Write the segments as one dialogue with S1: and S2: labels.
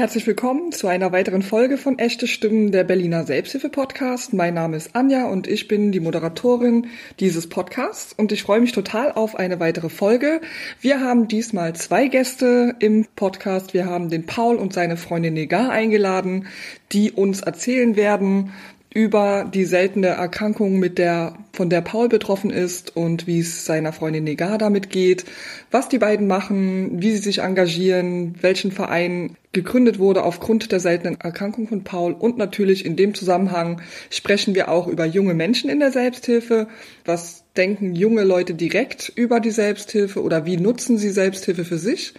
S1: Herzlich willkommen zu einer weiteren Folge von Echte Stimmen der Berliner Selbsthilfe-Podcast. Mein Name ist Anja und ich bin die Moderatorin dieses Podcasts und ich freue mich total auf eine weitere Folge. Wir haben diesmal zwei Gäste im Podcast. Wir haben den Paul und seine Freundin Negar eingeladen, die uns erzählen werden, über die seltene Erkrankung, mit der, von der Paul betroffen ist und wie es seiner Freundin Negar damit geht, was die beiden machen, wie sie sich engagieren, welchen Verein gegründet wurde aufgrund der seltenen Erkrankung von Paul und natürlich in dem Zusammenhang sprechen wir auch über junge Menschen in der Selbsthilfe. Was denken junge Leute direkt über die Selbsthilfe oder wie nutzen sie Selbsthilfe für sich?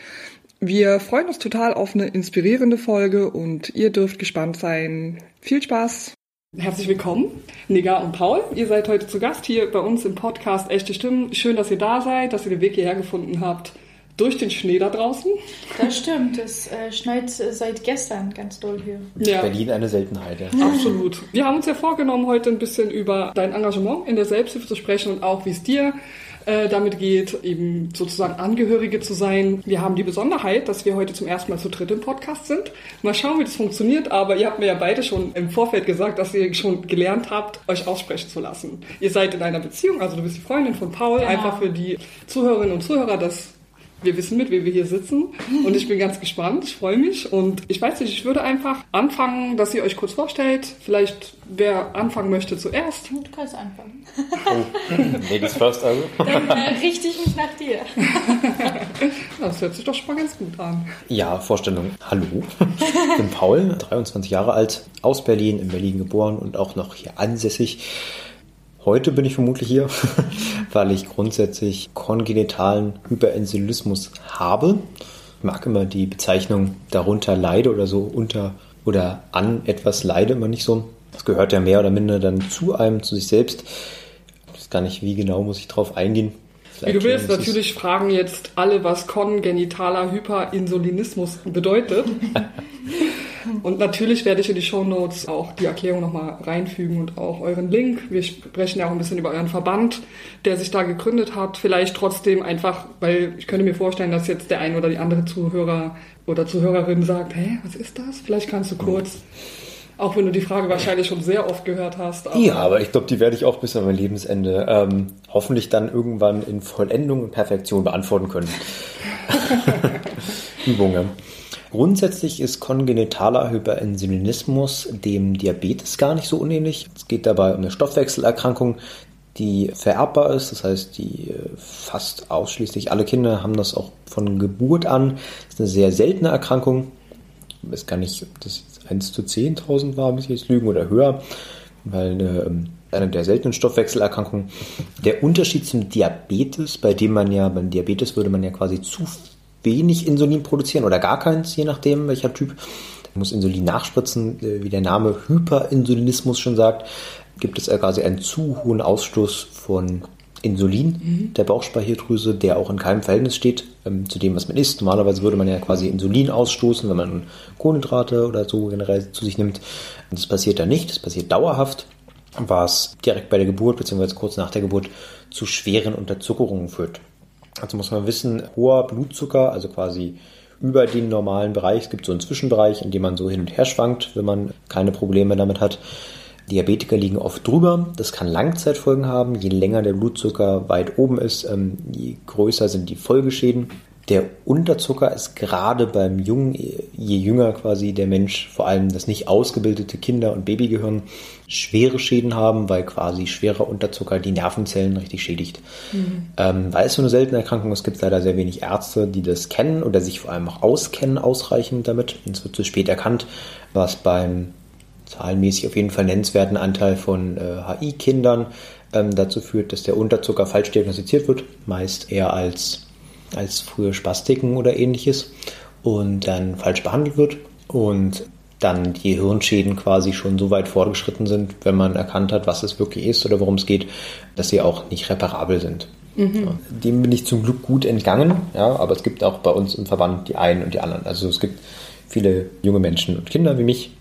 S1: Wir freuen uns total auf eine inspirierende Folge und ihr dürft gespannt sein. Viel Spaß! Herzlich willkommen, Nega und Paul. Ihr seid heute zu Gast hier bei uns im Podcast Echte Stimmen. Schön, dass ihr da seid, dass ihr den Weg hierher gefunden habt. Durch den Schnee da draußen.
S2: Das stimmt, es äh, schneit seit gestern ganz doll hier.
S3: Ja. Berlin eine Seltenheit, ja.
S1: Absolut. Wir haben uns ja vorgenommen, heute ein bisschen über dein Engagement in der Selbsthilfe zu sprechen und auch, wie es dir äh, damit geht, eben sozusagen Angehörige zu sein. Wir haben die Besonderheit, dass wir heute zum ersten Mal zu dritt im Podcast sind. Mal schauen, wie das funktioniert, aber ihr habt mir ja beide schon im Vorfeld gesagt, dass ihr schon gelernt habt, euch aussprechen zu lassen. Ihr seid in einer Beziehung, also du bist die Freundin von Paul, genau. einfach für die Zuhörerinnen und Zuhörer, dass wir wissen mit, wem wir hier sitzen. Und ich bin ganz gespannt. Ich freue mich. Und ich weiß nicht, ich würde einfach anfangen, dass ihr euch kurz vorstellt. Vielleicht wer anfangen möchte zuerst.
S2: Du kannst anfangen.
S3: Oh, Ladies first also.
S2: Dann äh, richte ich mich nach dir.
S1: das hört sich doch schon mal ganz gut an.
S3: Ja, Vorstellung. Hallo. Ich bin Paul, 23 Jahre alt, aus Berlin, in Berlin geboren und auch noch hier ansässig. Heute bin ich vermutlich hier, weil ich grundsätzlich kongenitalen Hyperinsulinismus habe. Ich mag immer die Bezeichnung darunter leide oder so unter oder an etwas leide immer nicht so. Das gehört ja mehr oder minder dann zu einem, zu sich selbst. Ich weiß gar nicht, wie genau muss ich drauf eingehen.
S1: Wie du willst, natürlich fragen jetzt alle, was kongenitaler Hyperinsulinismus bedeutet. Und natürlich werde ich in die Show Notes auch die Erklärung nochmal reinfügen und auch euren Link. Wir sprechen ja auch ein bisschen über euren Verband, der sich da gegründet hat. Vielleicht trotzdem einfach, weil ich könnte mir vorstellen, dass jetzt der ein oder die andere Zuhörer oder Zuhörerin sagt, hä, was ist das? Vielleicht kannst du kurz auch wenn du die Frage wahrscheinlich schon sehr oft gehört hast.
S3: Aber ja, aber ich glaube, die werde ich auch bis an mein Lebensende ähm, hoffentlich dann irgendwann in Vollendung und Perfektion beantworten können. Übungen. Grundsätzlich ist kongenitaler Hyperinsulinismus dem Diabetes gar nicht so unähnlich. Es geht dabei um eine Stoffwechselerkrankung, die vererbbar ist. Das heißt, die äh, fast ausschließlich alle Kinder haben das auch von Geburt an. Das ist eine sehr seltene Erkrankung. Ich weiß gar nicht, ob das 1 zu 10.000 war, muss ich jetzt lügen, oder höher, weil eine, ähm, eine der seltenen Stoffwechselerkrankungen. Der Unterschied zum Diabetes, bei dem man ja, beim Diabetes würde man ja quasi zu wenig Insulin produzieren oder gar keins, je nachdem welcher Typ. Man muss Insulin nachspritzen, äh, wie der Name Hyperinsulinismus schon sagt, gibt es quasi einen zu hohen Ausstoß von Insulin mhm. der Bauchspeicheldrüse, der auch in keinem Verhältnis steht ähm, zu dem, was man isst. Normalerweise würde man ja quasi Insulin ausstoßen, wenn man Kohlenhydrate oder so generell zu sich nimmt. Und das passiert da nicht, das passiert dauerhaft, was direkt bei der Geburt bzw. kurz nach der Geburt zu schweren Unterzuckerungen führt. Also muss man wissen, hoher Blutzucker, also quasi über den normalen Bereich. Es gibt so einen Zwischenbereich, in dem man so hin und her schwankt, wenn man keine Probleme damit hat. Diabetiker liegen oft drüber. Das kann Langzeitfolgen haben. Je länger der Blutzucker weit oben ist, ähm, je größer sind die Folgeschäden. Der Unterzucker ist gerade beim Jungen, je jünger quasi der Mensch, vor allem das nicht ausgebildete Kinder- und Babygehirn, schwere Schäden haben, weil quasi schwerer Unterzucker die Nervenzellen richtig schädigt. Mhm. Ähm, weil es so eine seltene Erkrankung ist, gibt es leider sehr wenig Ärzte, die das kennen oder sich vor allem auch auskennen ausreichend damit. Es wird zu spät erkannt, was beim zahlenmäßig auf jeden Fall nennenswerten Anteil von äh, HI-Kindern ähm, dazu führt, dass der Unterzucker falsch diagnostiziert wird, meist eher als, als frühe Spastiken oder ähnliches und dann falsch behandelt wird und dann die Hirnschäden quasi schon so weit fortgeschritten sind, wenn man erkannt hat, was es wirklich ist oder worum es geht, dass sie auch nicht reparabel sind. Mhm. Ja, dem bin ich zum Glück gut entgangen, ja, aber es gibt auch bei uns im Verband die einen und die anderen. Also es gibt viele junge Menschen und Kinder wie mich,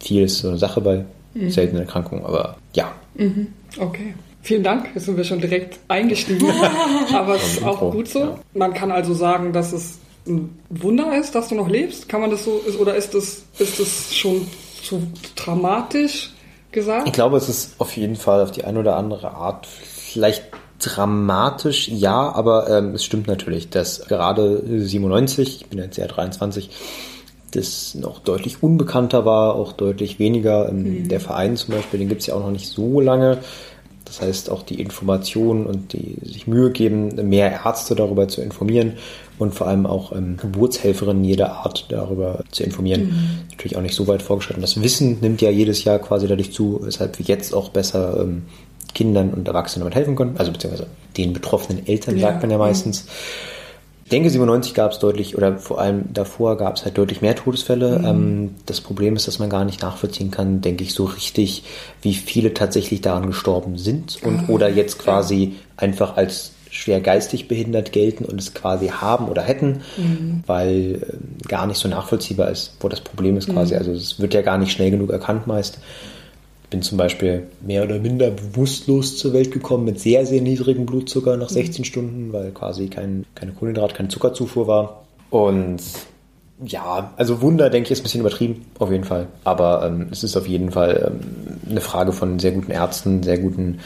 S3: viel ist so eine Sache bei mhm. seltenen Erkrankungen, aber ja.
S1: Mhm. Okay. Vielen Dank, jetzt sind wir schon direkt eingestiegen. aber es ist auch gut so. Man kann also sagen, dass es ein Wunder ist, dass du noch lebst? Kann man das so, ist, oder ist das, ist das schon zu dramatisch gesagt?
S3: Ich glaube, es ist auf jeden Fall auf die eine oder andere Art vielleicht dramatisch, ja, aber ähm, es stimmt natürlich, dass gerade 97, ich bin jetzt ja 23, das noch deutlich unbekannter war, auch deutlich weniger. Ähm, mhm. Der Verein zum Beispiel, den gibt es ja auch noch nicht so lange. Das heißt, auch die Informationen und die sich Mühe geben, mehr Ärzte darüber zu informieren und vor allem auch ähm, Geburtshelferinnen jeder Art darüber zu informieren. Mhm. Natürlich auch nicht so weit vorgeschritten. Das Wissen nimmt ja jedes Jahr quasi dadurch zu, weshalb wir jetzt auch besser ähm, Kindern und Erwachsenen damit helfen können. Also beziehungsweise den betroffenen Eltern, ja. sagt man ja meistens. Mhm. Ich denke, 97 gab es deutlich, oder vor allem davor gab es halt deutlich mehr Todesfälle. Mhm. Ähm, das Problem ist, dass man gar nicht nachvollziehen kann, denke ich, so richtig, wie viele tatsächlich daran gestorben sind und mhm. oder jetzt quasi einfach als schwer geistig behindert gelten und es quasi haben oder hätten, mhm. weil äh, gar nicht so nachvollziehbar ist, wo das Problem ist quasi. Mhm. Also es wird ja gar nicht schnell genug erkannt meist bin zum Beispiel mehr oder minder bewusstlos zur Welt gekommen mit sehr, sehr niedrigem Blutzucker nach 16 mhm. Stunden, weil quasi kein, keine Kohlenhydrat, keine Zuckerzufuhr war. Und ja, also Wunder, denke ich, ist ein bisschen übertrieben, auf jeden Fall. Aber ähm, es ist auf jeden Fall ähm, eine Frage von sehr guten Ärzten, sehr guten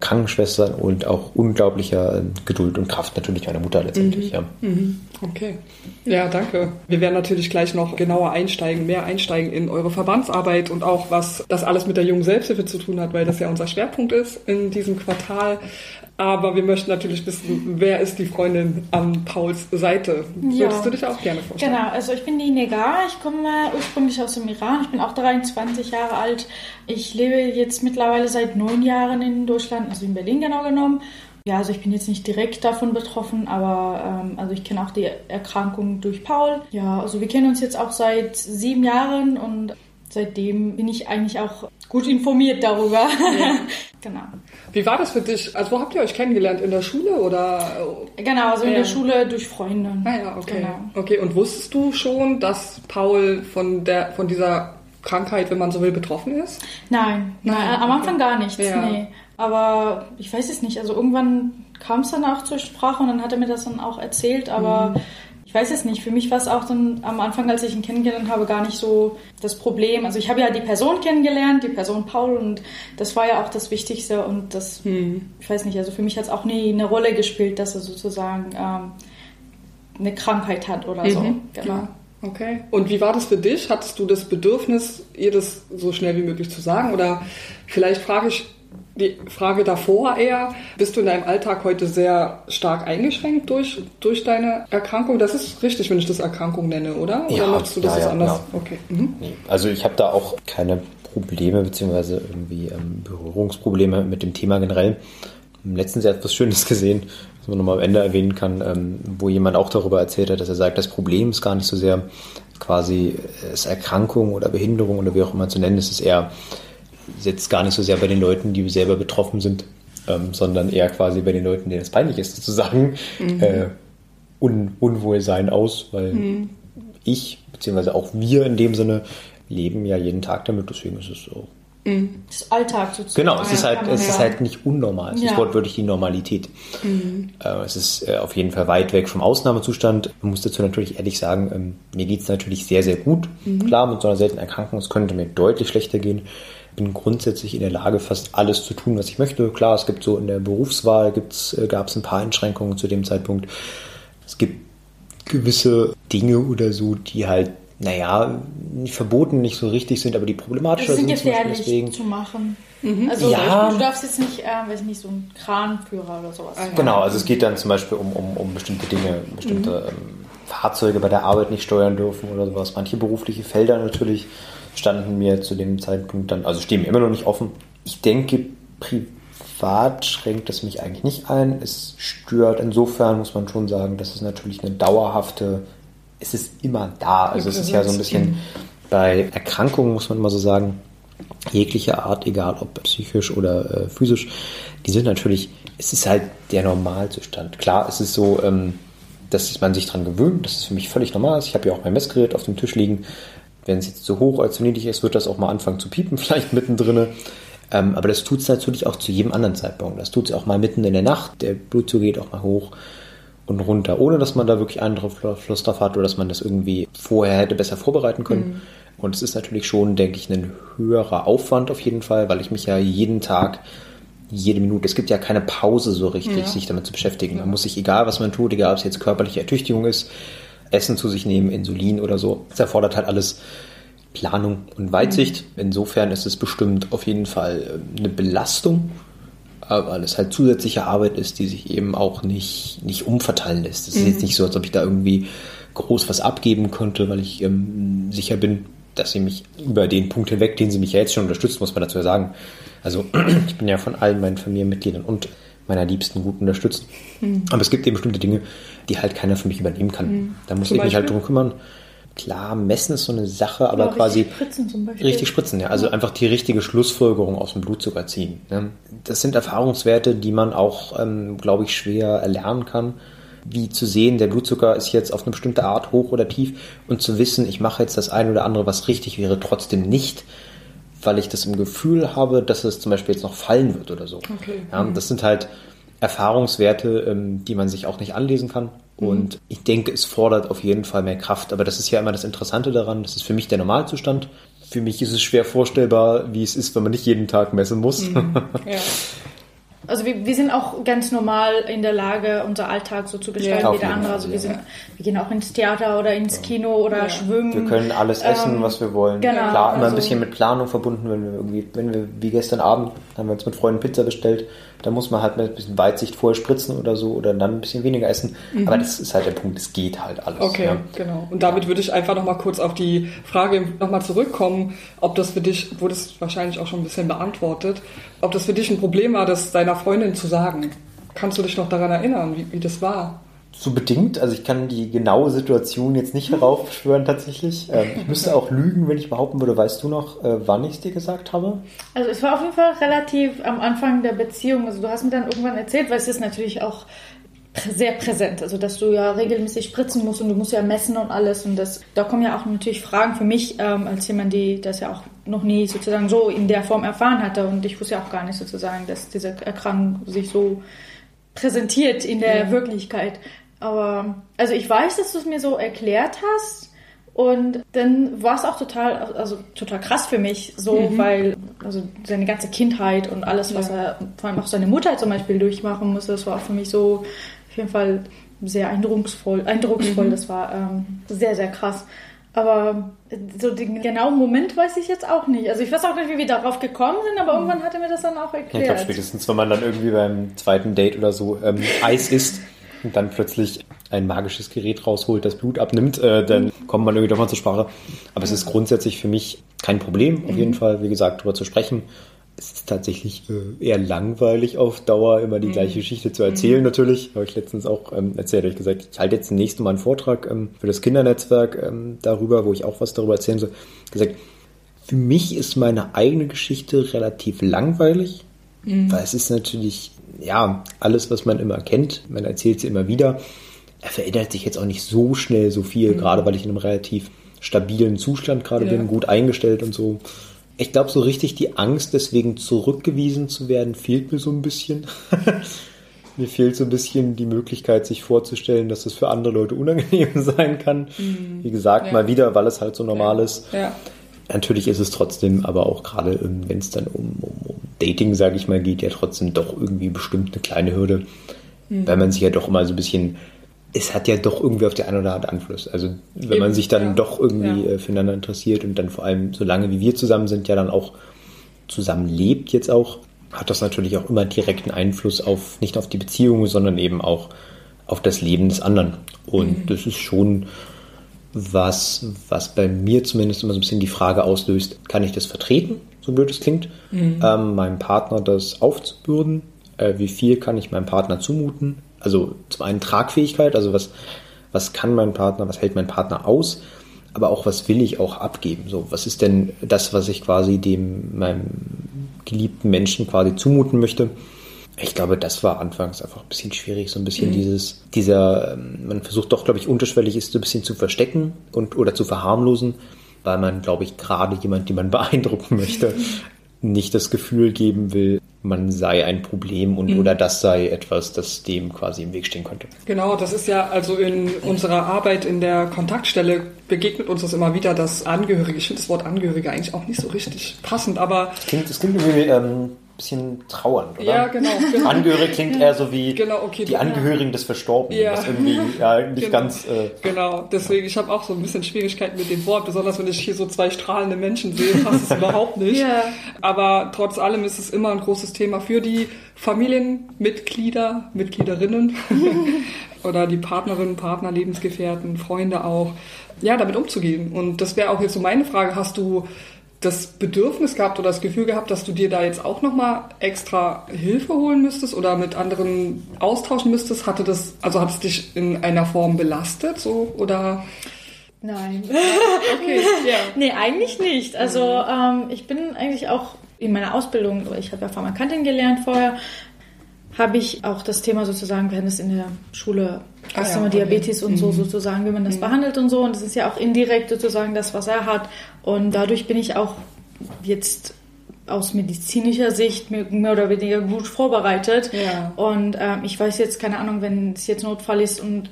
S3: Krankenschwestern und auch unglaublicher äh, Geduld und Kraft natürlich meiner Mutter letztendlich.
S1: Mhm. Ja. Mhm. Okay. Ja, danke. Wir werden natürlich gleich noch genauer einsteigen, mehr einsteigen in eure Verbandsarbeit und auch was das alles mit der jungen Selbsthilfe zu tun hat, weil das ja unser Schwerpunkt ist in diesem Quartal. Aber wir möchten natürlich wissen, wer ist die Freundin an Pauls Seite? Ja. Würdest du dich auch gerne vorstellen?
S2: Genau, also ich bin die Negar, ich komme ursprünglich aus dem Iran, ich bin auch 23 Jahre alt. Ich lebe jetzt mittlerweile seit neun Jahren in Deutschland, also in Berlin genau genommen. Ja, also ich bin jetzt nicht direkt davon betroffen, aber ähm, also ich kenne auch die Erkrankung durch Paul. Ja, also wir kennen uns jetzt auch seit sieben Jahren und seitdem bin ich eigentlich auch gut informiert darüber. Ja.
S1: genau. Wie war das für dich? Also wo habt ihr euch kennengelernt? In der Schule oder?
S2: Genau, also in ja. der Schule durch Freunde.
S1: Ah ja, okay. Genau. Okay, und wusstest du schon, dass Paul von der von dieser Krankheit, wenn man so will, betroffen ist?
S2: Nein, nein, nein am Anfang gar nichts. Ja. Nee. Aber ich weiß es nicht. Also irgendwann kam es dann auch zur Sprache und dann hat er mir das dann auch erzählt, aber mhm ich weiß es nicht, für mich war es auch dann am Anfang, als ich ihn kennengelernt habe, gar nicht so das Problem. Also ich habe ja die Person kennengelernt, die Person Paul und das war ja auch das Wichtigste und das, hm. ich weiß nicht, also für mich hat es auch nie eine Rolle gespielt, dass er sozusagen ähm, eine Krankheit hat oder mhm. so. Genau.
S1: Okay. Und wie war das für dich? Hattest du das Bedürfnis, ihr das so schnell wie möglich zu sagen? Oder vielleicht frage ich die Frage davor eher, bist du in deinem Alltag heute sehr stark eingeschränkt durch, durch deine Erkrankung? Das ist richtig, wenn ich das Erkrankung nenne, oder? Oder
S3: ja,
S1: machst du das
S3: ja, ja,
S1: anders? Okay. Mhm.
S3: Also ich habe da auch keine Probleme beziehungsweise irgendwie ähm, Berührungsprobleme mit dem Thema generell. Letztens etwas Schönes gesehen, was man nochmal am Ende erwähnen kann, ähm, wo jemand auch darüber erzählt hat, dass er sagt, das Problem ist gar nicht so sehr quasi es Erkrankung oder Behinderung oder wie auch immer zu nennen, es ist eher jetzt gar nicht so sehr bei den Leuten, die selber betroffen sind, ähm, sondern eher quasi bei den Leuten, denen es peinlich ist, sozusagen, mhm. äh, Un Unwohlsein aus, weil mhm. ich, beziehungsweise auch wir in dem Sinne, leben ja jeden Tag damit, deswegen ist es so.
S2: Mhm. Das ist Alltag sozusagen.
S3: Genau, es ist halt, es ist halt nicht unnormal. Es ja. ist wortwörtlich die Normalität. Mhm. Äh, es ist äh, auf jeden Fall weit weg vom Ausnahmezustand. Man muss dazu natürlich ehrlich sagen, ähm, mir geht es natürlich sehr, sehr gut. Mhm. Klar, mit so einer seltenen Erkrankung, es könnte mir deutlich schlechter gehen bin grundsätzlich in der Lage, fast alles zu tun, was ich möchte. Klar, es gibt so in der Berufswahl gibt's, äh, gab es ein paar Einschränkungen zu dem Zeitpunkt. Es gibt gewisse Dinge oder so, die halt, naja, nicht verboten, nicht so richtig sind, aber die problematischer
S2: sind.
S3: Das
S2: sind gefährlich deswegen. zu machen. Mhm. Also ja. du darfst jetzt nicht, äh, weiß nicht, so ein Kranführer oder sowas.
S3: machen. Genau, also es geht dann zum Beispiel um, um, um bestimmte Dinge, bestimmte mhm. ähm, Fahrzeuge bei der Arbeit nicht steuern dürfen oder sowas. Manche berufliche Felder natürlich standen mir zu dem Zeitpunkt dann, also stehen mir immer noch nicht offen. Ich denke, privat schränkt es mich eigentlich nicht ein. Es stört insofern, muss man schon sagen, dass es natürlich eine dauerhafte, es ist immer da. Also es ist ja so ein bisschen bei Erkrankungen, muss man immer so sagen, jeglicher Art, egal ob psychisch oder äh, physisch, die sind natürlich, es ist halt der Normalzustand. Klar, es ist so, ähm, dass man sich daran gewöhnt, das ist für mich völlig normal. Ich habe ja auch mein Messgerät auf dem Tisch liegen wenn es jetzt zu hoch oder zu niedrig ist, wird das auch mal anfangen zu piepen, vielleicht mittendrin. Ähm, aber das tut es natürlich auch zu jedem anderen Zeitpunkt. Das tut es auch mal mitten in der Nacht. Der Blutzucker geht auch mal hoch. und runter, ohne dass man da wirklich einen Fluss drauf hat oder dass man das irgendwie vorher hätte besser vorbereiten können. Mhm. Und es ist natürlich schon, denke ich, ein höherer Aufwand auf jeden Fall, weil ich mich ja jeden Tag, jede Minute, es gibt ja keine Pause so richtig, ja. sich damit zu beschäftigen. Man muss sich, egal was man tut, egal ob es jetzt körperliche Ertüchtigung ist, Essen zu sich nehmen, Insulin oder so, es erfordert halt alles Planung und Weitsicht. Mhm. Insofern ist es bestimmt auf jeden Fall äh, eine Belastung, weil es halt zusätzliche Arbeit ist, die sich eben auch nicht, nicht umverteilen lässt. Es ist jetzt mhm. nicht so, als ob ich da irgendwie groß was abgeben könnte, weil ich ähm, sicher bin, dass sie mich über den Punkt hinweg, den sie mich ja jetzt schon unterstützt, muss man dazu ja sagen. Also ich bin ja von allen meinen Familienmitgliedern und meiner Liebsten gut unterstützt. Mhm. Aber es gibt eben bestimmte Dinge, die halt keiner für mich übernehmen kann. Mhm. Da muss Zum ich mich halt drum kümmern. Klar, messen ist so eine Sache, aber quasi richtig spritzen zum Beispiel. Richtig spritzen, ja. Also ja. einfach die richtige Schlussfolgerung aus dem Blutzucker ziehen. Ne? Das sind Erfahrungswerte, die man auch, ähm, glaube ich, schwer erlernen kann wie zu sehen, der Blutzucker ist jetzt auf eine bestimmte Art hoch oder tief und zu wissen, ich mache jetzt das eine oder andere, was richtig wäre, trotzdem nicht, weil ich das im Gefühl habe, dass es zum Beispiel jetzt noch fallen wird oder so. Okay. Ja, das sind halt Erfahrungswerte, ähm, die man sich auch nicht anlesen kann. Mhm. Und ich denke, es fordert auf jeden Fall mehr Kraft. Aber das ist ja immer das Interessante daran. Das ist für mich der Normalzustand. Für mich ist es schwer vorstellbar, wie es ist, wenn man nicht jeden Tag messen muss. Mhm. Ja.
S2: Also wir, wir sind auch ganz normal in der Lage, unser Alltag so zu gestalten ja, wie der andere. Also wir, sind, wir gehen auch ins Theater oder ins Kino oder ja. schwimmen.
S3: Wir können alles essen, ähm, was wir wollen. Genau, Klar, immer also, ein bisschen mit Planung verbunden, wenn wir irgendwie, wenn wir, wie gestern Abend, haben wir uns mit Freunden Pizza bestellt da muss man halt mit ein bisschen Weitsicht vorher spritzen oder so oder dann ein bisschen weniger essen. Mhm. Aber das ist halt der Punkt, es geht halt alles.
S1: Okay, ja. genau. Und damit würde ich einfach nochmal kurz auf die Frage nochmal zurückkommen, ob das für dich, wurde es wahrscheinlich auch schon ein bisschen beantwortet, ob das für dich ein Problem war, das deiner Freundin zu sagen. Kannst du dich noch daran erinnern, wie, wie das war?
S3: So bedingt, also ich kann die genaue Situation jetzt nicht heraufbeschwören tatsächlich. Ähm, ich müsste auch lügen, wenn ich behaupten würde, weißt du noch, äh, wann ich es dir gesagt habe?
S2: Also es war auf jeden Fall relativ am Anfang der Beziehung. Also du hast mir dann irgendwann erzählt, weil es ist natürlich auch sehr präsent, also dass du ja regelmäßig spritzen musst und du musst ja messen und alles und das, da kommen ja auch natürlich Fragen für mich ähm, als jemand, die das ja auch noch nie sozusagen so in der Form erfahren hatte und ich wusste ja auch gar nicht sozusagen, dass diese Erkrankung sich so präsentiert in der ja. Wirklichkeit. Aber, also ich weiß, dass du es mir so erklärt hast. Und dann war es auch total, also total krass für mich, so, mhm. weil, also seine ganze Kindheit und alles, was ja. er, vor allem auch seine Mutter zum Beispiel durchmachen musste, das war auch für mich so, auf jeden Fall sehr eindrucksvoll, eindrucksvoll, mhm. das war ähm, sehr, sehr krass. Aber so den genauen Moment weiß ich jetzt auch nicht. Also ich weiß auch nicht, wie wir darauf gekommen sind, aber irgendwann hat er mir das dann auch erklärt.
S3: Ich glaube spätestens, wenn man dann irgendwie beim zweiten Date oder so ähm, Eis isst und dann plötzlich ein magisches Gerät rausholt, das Blut abnimmt, äh, dann kommt man irgendwie doch mal zur Sprache. Aber es ist grundsätzlich für mich kein Problem, auf jeden. Fall, wie gesagt, darüber zu sprechen. Es ist tatsächlich äh, eher langweilig auf Dauer, immer die mhm. gleiche Geschichte zu erzählen, mhm. natürlich. Habe ich letztens auch ähm, erzählt, habe ich gesagt, ich halte jetzt demnächst mal einen Vortrag ähm, für das Kindernetzwerk ähm, darüber, wo ich auch was darüber erzählen soll. gesagt, für mich ist meine eigene Geschichte relativ langweilig, mhm. weil es ist natürlich ja, alles, was man immer kennt, man erzählt sie immer wieder. Er verändert sich jetzt auch nicht so schnell so viel, mhm. gerade weil ich in einem relativ stabilen Zustand gerade ja. bin, gut eingestellt und so. Ich glaube, so richtig die Angst, deswegen zurückgewiesen zu werden, fehlt mir so ein bisschen. mir fehlt so ein bisschen die Möglichkeit, sich vorzustellen, dass es für andere Leute unangenehm sein kann. Mhm. Wie gesagt, ja. mal wieder, weil es halt so normal ja. ist. Ja. Natürlich ist es trotzdem, aber auch gerade, ähm, wenn es dann um, um, um Dating, sage ich mal, geht, ja trotzdem doch irgendwie bestimmt eine kleine Hürde, mhm. weil man sich ja doch immer so ein bisschen, es hat ja doch irgendwie auf die eine oder andere Einfluss. Also wenn Eben, man sich dann ja. doch irgendwie ja. Äh, füreinander interessiert und dann vor allem so lange wie wir zusammen sind, ja dann auch zusammen lebt jetzt auch, hat das natürlich auch immer direkten Einfluss auf, nicht auf die Beziehung, sondern eben auch auf das Leben des anderen. Und mhm. das ist schon was, was bei mir zumindest immer so ein bisschen die Frage auslöst, kann ich das vertreten, so blöd es klingt, mhm. ähm, meinem Partner das aufzubürden? Äh, wie viel kann ich meinem Partner zumuten? Also zum einen Tragfähigkeit, also was, was kann mein Partner, was hält mein Partner aus? Aber auch was will ich auch abgeben? So, was ist denn das, was ich quasi dem, meinem geliebten Menschen quasi zumuten möchte? Ich glaube, das war anfangs einfach ein bisschen schwierig, so ein bisschen mhm. dieses, dieser, ähm, man versucht doch, glaube ich, unterschwellig ist, so ein bisschen zu verstecken und oder zu verharmlosen, weil man, glaube ich, gerade jemand, den man beeindrucken möchte, nicht das Gefühl geben will, man sei ein Problem und mhm. oder das sei etwas, das dem quasi im Weg stehen könnte.
S1: Genau, das ist ja also in unserer Arbeit in der Kontaktstelle begegnet uns das immer wieder, dass Angehörige, ich finde das Wort Angehörige eigentlich auch nicht so richtig passend, aber...
S3: Das klingt, das klingt irgendwie ähm, bisschen trauernd, oder?
S1: Ja, genau. genau.
S3: Angehörig klingt eher so wie genau, okay, die Angehörigen ja. des Verstorbenen, ja. was irgendwie ja, nicht
S1: genau.
S3: ganz... Äh,
S1: genau, deswegen, ich habe auch so ein bisschen Schwierigkeiten mit dem Wort, besonders wenn ich hier so zwei strahlende Menschen sehe, passt es überhaupt nicht. Ja. Aber trotz allem ist es immer ein großes Thema für die Familienmitglieder, Mitgliederinnen oder die Partnerinnen, Partner, Lebensgefährten, Freunde auch, ja, damit umzugehen. Und das wäre auch jetzt so meine Frage, hast du das Bedürfnis gehabt oder das Gefühl gehabt, dass du dir da jetzt auch nochmal extra Hilfe holen müsstest oder mit anderen austauschen müsstest? Hatte das, also hat es dich in einer Form belastet, so, oder?
S2: Nein. okay, ja. Nee, eigentlich nicht. Also, ähm, ich bin eigentlich auch in meiner Ausbildung, ich habe ja Pharmakantin gelernt vorher, habe ich auch das Thema sozusagen, hatten es in der Schule, ah, ja, Diabetes okay. und so mhm. sozusagen, wie man das mhm. behandelt und so. Und das ist ja auch indirekt sozusagen das, was er hat. Und dadurch bin ich auch jetzt aus medizinischer Sicht mehr oder weniger gut vorbereitet. Ja. Und ähm, ich weiß jetzt, keine Ahnung, wenn es jetzt Notfall ist und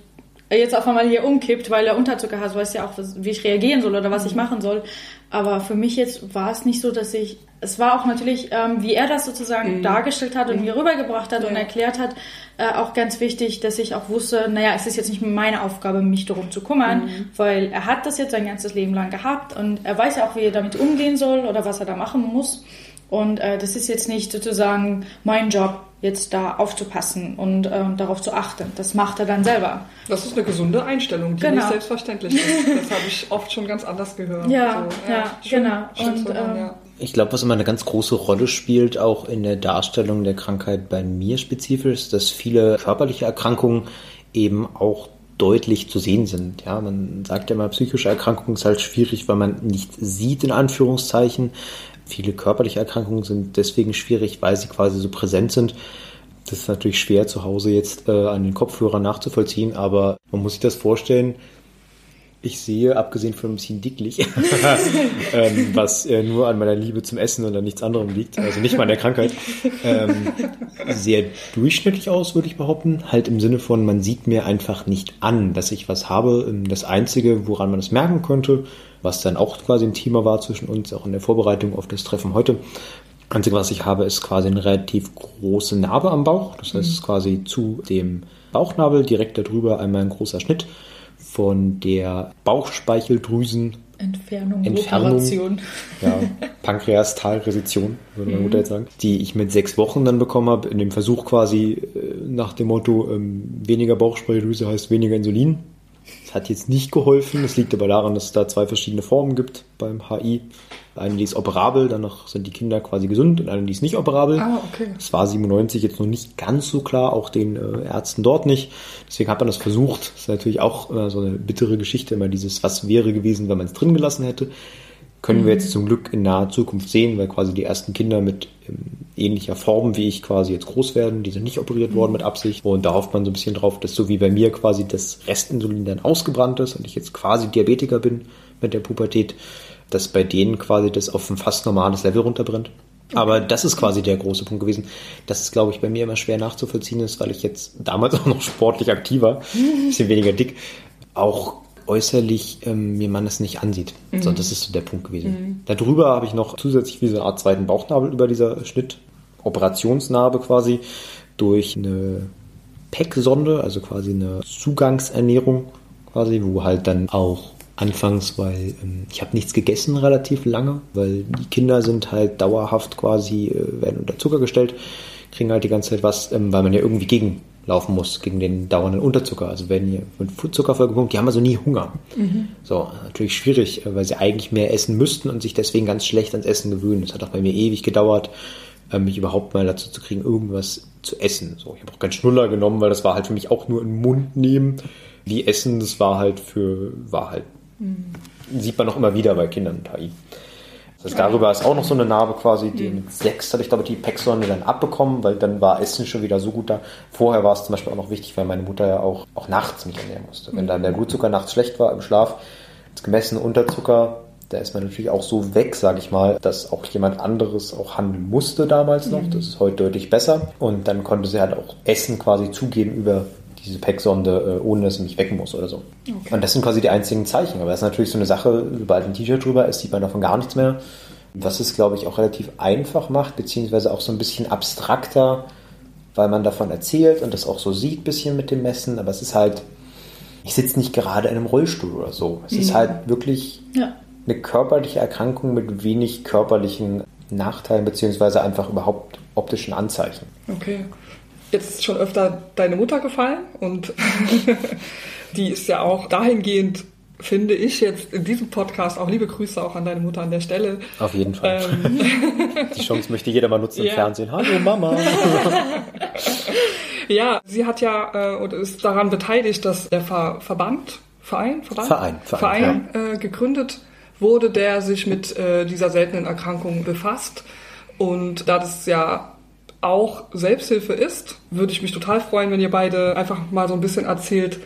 S2: jetzt auf einmal hier umkippt, weil er Unterzucker hat, weiß ja auch, wie ich reagieren soll oder was ich mhm. machen soll. Aber für mich jetzt war es nicht so, dass ich, es war auch natürlich, ähm, wie er das sozusagen mhm. dargestellt hat und mhm. mir rübergebracht hat ja. und erklärt hat, äh, auch ganz wichtig, dass ich auch wusste, naja, es ist jetzt nicht meine Aufgabe, mich darum zu kümmern, mhm. weil er hat das jetzt sein ganzes Leben lang gehabt und er weiß ja auch, wie er damit umgehen soll oder was er da machen muss. Und äh, das ist jetzt nicht sozusagen mein Job, jetzt da aufzupassen und äh, darauf zu achten. Das macht er dann selber.
S1: Das ist eine gesunde Einstellung, die genau. nicht selbstverständlich ist. Das habe ich oft schon ganz anders gehört.
S2: Ja, so, ja, ja schön, genau. Schön und,
S3: hören, ähm, ja. Ich glaube, was immer eine ganz große Rolle spielt, auch in der Darstellung der Krankheit bei mir spezifisch, ist, dass viele körperliche Erkrankungen eben auch deutlich zu sehen sind. Ja, man sagt ja mal, psychische Erkrankungen ist halt schwierig, weil man nicht sieht, in Anführungszeichen. Viele körperliche Erkrankungen sind deswegen schwierig, weil sie quasi so präsent sind. Das ist natürlich schwer zu Hause jetzt äh, an den Kopfhörern nachzuvollziehen, aber man muss sich das vorstellen. Ich sehe, abgesehen von ein bisschen dicklich, ähm, was äh, nur an meiner Liebe zum Essen und an nichts anderem liegt, also nicht mal an der Krankheit, ähm, sehr durchschnittlich aus, würde ich behaupten. Halt im Sinne von, man sieht mir einfach nicht an, dass ich was habe. Ähm, das Einzige, woran man es merken könnte, was dann auch quasi ein Thema war zwischen uns, auch in der Vorbereitung auf das Treffen heute. Einzige, was ich habe, ist quasi eine relativ große Narbe am Bauch. Das heißt, mhm. quasi zu dem Bauchnabel direkt darüber einmal ein großer Schnitt von der Bauchspeicheldrüsen
S2: Entfernung, Entfernung Operation.
S3: Ja, Pankreastalresition, würde meine Mutter jetzt sagen, die ich mit sechs Wochen dann bekommen habe, in dem Versuch quasi äh, nach dem Motto, ähm, weniger Bauchspeicheldrüse heißt weniger Insulin. Das hat jetzt nicht geholfen. Das liegt aber daran, dass es da zwei verschiedene Formen gibt beim HI. Eine, die ist operabel, danach sind die Kinder quasi gesund und eine, die ist nicht operabel. Ah, okay. Das war 97 jetzt noch nicht ganz so klar, auch den äh, Ärzten dort nicht. Deswegen hat man das versucht. Das ist natürlich auch äh, so eine bittere Geschichte, immer dieses, was wäre gewesen, wenn man es drin gelassen hätte. Können mhm. wir jetzt zum Glück in naher Zukunft sehen, weil quasi die ersten Kinder mit ähm, ähnlicher Form wie ich quasi jetzt groß werden. Die sind nicht operiert worden mit Absicht. Und da hofft man so ein bisschen drauf, dass so wie bei mir quasi das Restinsulin dann ausgebrannt ist und ich jetzt quasi Diabetiker bin mit der Pubertät, dass bei denen quasi das auf ein fast normales Level runterbrennt. Aber das ist quasi der große Punkt gewesen. Das ist, glaube ich, bei mir immer schwer nachzuvollziehen ist, weil ich jetzt damals auch noch sportlich aktiver, bisschen weniger dick, auch äußerlich ähm, mir man es nicht ansieht. Mhm. So, das ist so der Punkt gewesen. Mhm. Darüber habe ich noch zusätzlich wie so eine Art zweiten Bauchnabel über dieser Schnitt, Operationsnarbe quasi, durch eine PEC-Sonde, also quasi eine Zugangsernährung quasi, wo halt dann auch anfangs, weil ähm, ich habe nichts gegessen relativ lange, weil die Kinder sind halt dauerhaft quasi, äh, werden unter Zucker gestellt, kriegen halt die ganze Zeit was, ähm, weil man ja irgendwie gegen laufen muss gegen den dauernden Unterzucker. Also wenn ihr mit Zucker vollgepumpt, die haben also nie Hunger. Mhm. So, natürlich schwierig, weil sie eigentlich mehr essen müssten und sich deswegen ganz schlecht ans Essen gewöhnen. Das hat auch bei mir ewig gedauert, äh, mich überhaupt mal dazu zu kriegen, irgendwas zu essen. So, ich habe auch keinen Schnuller genommen, weil das war halt für mich auch nur im Mund nehmen. Wie Essen, das war halt für, war halt, mhm. sieht man auch immer wieder bei Kindern mit HI. Das heißt, darüber ist auch noch so eine Narbe quasi, die mit sechs habe ich glaube die Pexonde dann abbekommen, weil dann war Essen schon wieder so gut da. Vorher war es zum Beispiel auch noch wichtig, weil meine Mutter ja auch, auch nachts mich ernähren musste. Wenn dann der Blutzucker nachts schlecht war im Schlaf, gemessen Unterzucker, da ist man natürlich auch so weg, sage ich mal, dass auch jemand anderes auch handeln musste damals noch. Mhm. Das ist heute deutlich besser. Und dann konnte sie halt auch Essen quasi zugeben über diese Packsonde, äh, ohne dass sie mich wecken muss oder so. Okay. Und das sind quasi die einzigen Zeichen. Aber das ist natürlich so eine Sache, sobald ein T-Shirt drüber ist, sieht man davon gar nichts mehr. Was es, glaube ich, auch relativ einfach macht, beziehungsweise auch so ein bisschen abstrakter, weil man davon erzählt und das auch so sieht, bisschen mit dem Messen. Aber es ist halt, ich sitze nicht gerade in einem Rollstuhl oder so. Es mhm. ist halt wirklich ja. Eine körperliche Erkrankung mit wenig körperlichen Nachteilen, beziehungsweise einfach überhaupt optischen Anzeichen.
S1: Okay. Jetzt ist schon öfter deine Mutter gefallen und die ist ja auch dahingehend finde ich jetzt in diesem Podcast auch liebe Grüße auch an deine Mutter an der Stelle.
S3: Auf jeden Fall. Ähm. Die Chance möchte jeder mal nutzen im Fernsehen. Hallo Mama.
S1: ja, sie hat ja äh, und ist daran beteiligt, dass der Ver Verband, Verein,
S3: Verband? Verein,
S1: Verein, Verein äh, gegründet wurde, der sich mit äh, dieser seltenen Erkrankung befasst. Und da das ja auch Selbsthilfe ist, würde ich mich total freuen, wenn ihr beide einfach mal so ein bisschen erzählt,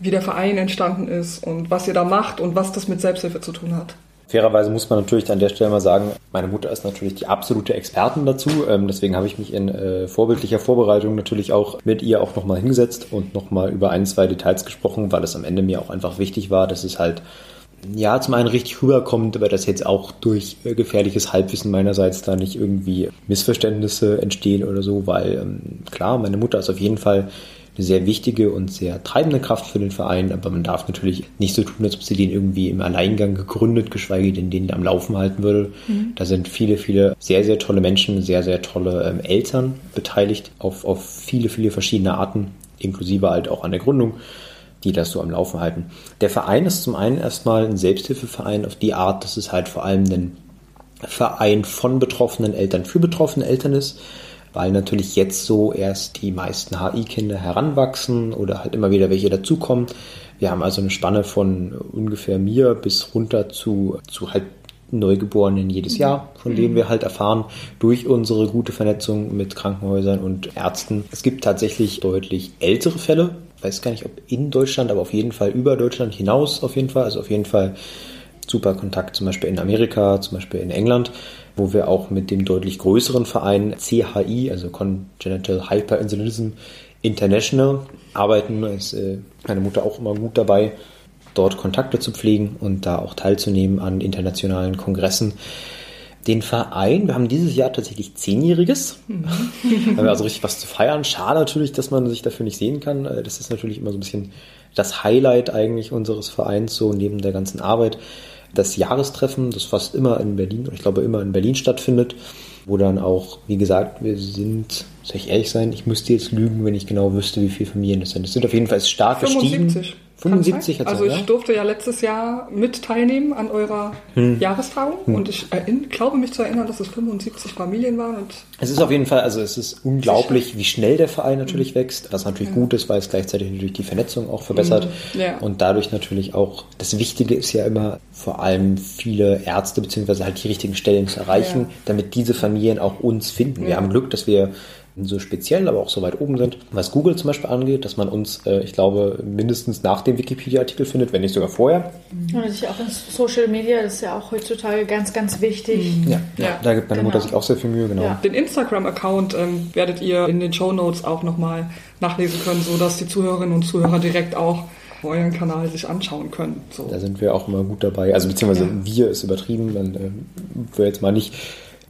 S1: wie der Verein entstanden ist und was ihr da macht und was das mit Selbsthilfe zu tun hat.
S3: Fairerweise muss man natürlich an der Stelle mal sagen, meine Mutter ist natürlich die absolute Expertin dazu. Ähm, deswegen habe ich mich in äh, vorbildlicher Vorbereitung natürlich auch mit ihr auch nochmal hingesetzt und nochmal über ein, zwei Details gesprochen, weil es am Ende mir auch einfach wichtig war, dass es halt ja, zum einen richtig rüberkommt, aber dass jetzt auch durch äh, gefährliches Halbwissen meinerseits da nicht irgendwie Missverständnisse entstehen oder so, weil ähm, klar, meine Mutter ist auf jeden Fall eine sehr wichtige und sehr treibende Kraft für den Verein, aber man darf natürlich nicht so tun, als ob sie den irgendwie im Alleingang gegründet, geschweige denn den am Laufen halten würde. Mhm. Da sind viele, viele sehr, sehr tolle Menschen, sehr, sehr tolle ähm, Eltern beteiligt auf, auf viele, viele verschiedene Arten, inklusive halt auch an der Gründung die das so am Laufen halten. Der Verein ist zum einen erstmal ein Selbsthilfeverein auf die Art, dass es halt vor allem ein Verein von betroffenen Eltern für betroffene Eltern ist, weil natürlich jetzt so erst die meisten HI-Kinder heranwachsen oder halt immer wieder welche dazukommen. Wir haben also eine Spanne von ungefähr mir bis runter zu, zu halt Neugeborenen jedes Jahr, von denen wir halt erfahren durch unsere gute Vernetzung mit Krankenhäusern und Ärzten. Es gibt tatsächlich deutlich ältere Fälle, weiß gar nicht, ob in Deutschland, aber auf jeden Fall über Deutschland hinaus auf jeden Fall. Also auf jeden Fall super Kontakt zum Beispiel in Amerika, zum Beispiel in England, wo wir auch mit dem deutlich größeren Verein CHI, also Congenital Hyperinsulinism International, arbeiten. Da ist äh, meine Mutter auch immer gut dabei, dort Kontakte zu pflegen und da auch teilzunehmen an internationalen Kongressen den Verein. Wir haben dieses Jahr tatsächlich Zehnjähriges. Mhm. haben wir also richtig was zu feiern. Schade natürlich, dass man sich dafür nicht sehen kann. Äh, das ist natürlich immer so ein bisschen das Highlight eigentlich unseres Vereins, so neben der ganzen Arbeit. Das Jahrestreffen, das fast immer in Berlin, ich glaube immer in Berlin stattfindet, wo dann auch, wie gesagt, wir sind, soll ich ehrlich sein, ich müsste jetzt lügen, wenn ich genau wüsste, wie viele Familien das sind. Es sind auf jeden Fall stark 75. gestiegen.
S1: 75 hat Also ich ja? durfte ja letztes Jahr mit teilnehmen an eurer hm. Jahrestagung hm. und ich glaube mich zu erinnern, dass es 75 Familien waren. Und
S3: es ist auf jeden Fall, also es ist unglaublich, sicher. wie schnell der Verein natürlich hm. wächst, was natürlich ja. gut ist, weil es gleichzeitig natürlich die Vernetzung auch verbessert hm. ja. und dadurch natürlich auch, das Wichtige ist ja immer vor allem viele Ärzte beziehungsweise halt die richtigen Stellen zu erreichen, damit diese Familien auch uns finden. Wir haben Glück, dass wir so speziell, aber auch so weit oben sind. Was Google zum Beispiel angeht, dass man uns, äh, ich glaube, mindestens nach dem Wikipedia-Artikel findet, wenn nicht sogar vorher.
S2: Und natürlich auch in Social Media, das ist ja auch heutzutage ganz, ganz wichtig.
S3: Mhm. Ja, ja, da gibt meine genau. Mutter sich auch sehr viel Mühe, genau. Ja.
S1: Den Instagram-Account ähm, werdet ihr in den Show Notes auch nochmal nachlesen können, sodass die Zuhörerinnen und Zuhörer direkt auch euren Kanal sich anschauen können.
S3: So. Da sind wir auch immer gut dabei. Also beziehungsweise ja. wir ist übertrieben, man äh, will jetzt mal nicht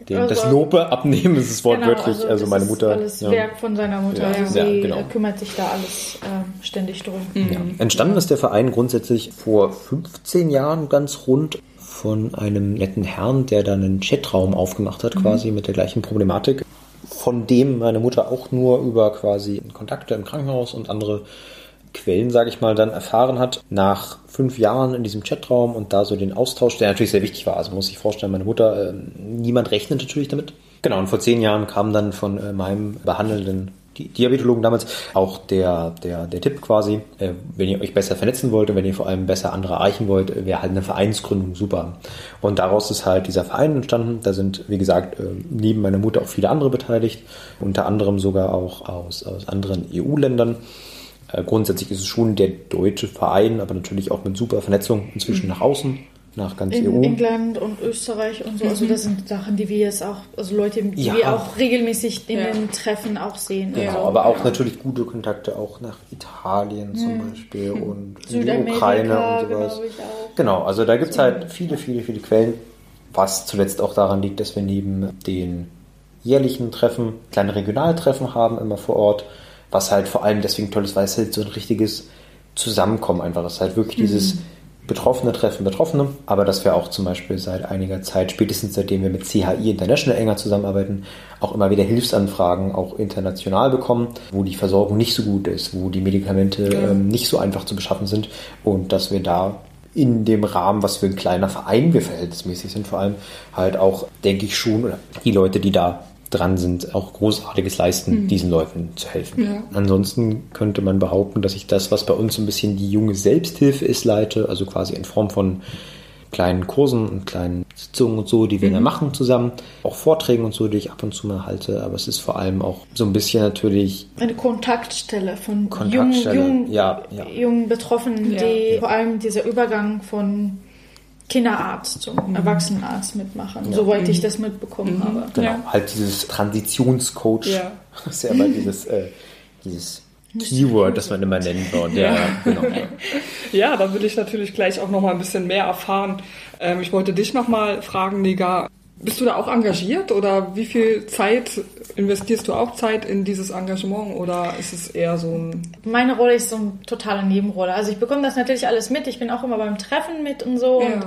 S3: dem also, das Lobe abnehmen, ist es wortwörtlich. Genau, also, also meine Mutter.
S2: alles ja. Werk von seiner Mutter. Ja, also sie genau. kümmert sich da alles äh, ständig drum.
S3: Mhm. Entstanden ist der Verein grundsätzlich vor 15 Jahren ganz rund von einem netten Herrn, der dann einen Chatraum aufgemacht hat, mhm. quasi mit der gleichen Problematik, von dem meine Mutter auch nur über quasi Kontakte im Krankenhaus und andere Quellen, sage ich mal, dann erfahren hat, nach fünf Jahren in diesem Chatraum und da so den Austausch, der natürlich sehr wichtig war. Also muss ich vorstellen, meine Mutter, äh, niemand rechnet natürlich damit. Genau, und vor zehn Jahren kam dann von äh, meinem behandelnden Diabetologen damals auch der, der, der Tipp quasi, äh, wenn ihr euch besser vernetzen wollt und wenn ihr vor allem besser andere erreichen wollt, wäre halt eine Vereinsgründung super. Und daraus ist halt dieser Verein entstanden. Da sind, wie gesagt, äh, neben meiner Mutter auch viele andere beteiligt, unter anderem sogar auch aus, aus anderen EU-Ländern. Äh, grundsätzlich ist es schon der deutsche Verein, aber natürlich auch mit super Vernetzung inzwischen mhm. nach außen. nach ganz
S2: in
S3: EU.
S2: England und Österreich und so. Also das sind Sachen, die wir jetzt auch, also Leute, die
S3: Ja.
S2: wir auch regelmäßig in
S1: Ja.
S2: den Treffen auch sehen.
S3: Genau,
S2: also,
S3: aber auch
S2: ja.
S3: natürlich gute Kontakte auch nach Italien zum Beispiel und in die Ukraine und sowas. Genau, also da gibt es halt viele, viele, viele Quellen, was zuletzt auch daran liegt, dass wir neben den jährlichen Treffen kleine Regionaltreffen haben, immer vor Ort, was halt vor allem deswegen toll ist, weil es halt so ein richtiges Zusammenkommen einfach ist. Halt wirklich dieses Betroffene treffen Betroffene, aber dass wir auch zum Beispiel seit einiger Zeit, spätestens seitdem wir mit CHI International enger zusammenarbeiten, auch immer wieder Hilfsanfragen auch international bekommen, wo die Versorgung nicht so gut ist, wo die Medikamente
S1: Ja.
S3: ähm, nicht so einfach zu beschaffen sind und dass wir da in dem Rahmen, was für ein kleiner Verein wir verhältnismäßig sind, vor allem halt auch, denke ich schon, oder die Leute, die da dran sind, auch Großartiges leisten, diesen Leuten zu helfen.
S1: Ja.
S3: Ansonsten könnte man behaupten, dass ich das, was bei uns so ein bisschen die junge Selbsthilfe ist, leite, also quasi in Form von kleinen Kursen und kleinen Sitzungen und so, die wir da machen zusammen, auch Vorträgen und so, die ich ab und zu mal halte, aber es ist vor allem auch so ein bisschen natürlich
S2: Eine Kontaktstelle von
S3: Kontaktstelle,
S2: jungen, jungen,
S3: ja, ja.
S2: jungen Betroffenen,
S1: Ja.
S2: die vor allem dieser Übergang von Kinderarzt zum Erwachsenenarzt mitmachen, soweit ich das mitbekommen habe.
S3: Genau,
S1: Ja.
S3: halt dieses Transitionscoach.
S1: Ja.
S3: Das ist ja immer dieses, äh, dieses Keyword, das man immer nennen wird. Ja, ja, genau.
S1: Ja, da will ich natürlich gleich auch noch mal ein bisschen mehr erfahren. Ähm, ich wollte dich noch mal fragen, Nega, bist du da auch engagiert oder wie viel Zeit investierst du auch Zeit in dieses Engagement oder ist es eher so ein
S2: Meine Rolle ist so eine totale Nebenrolle. Also ich bekomme das natürlich alles mit. Ich bin auch immer beim Treffen mit und so.
S1: Ja.
S2: Und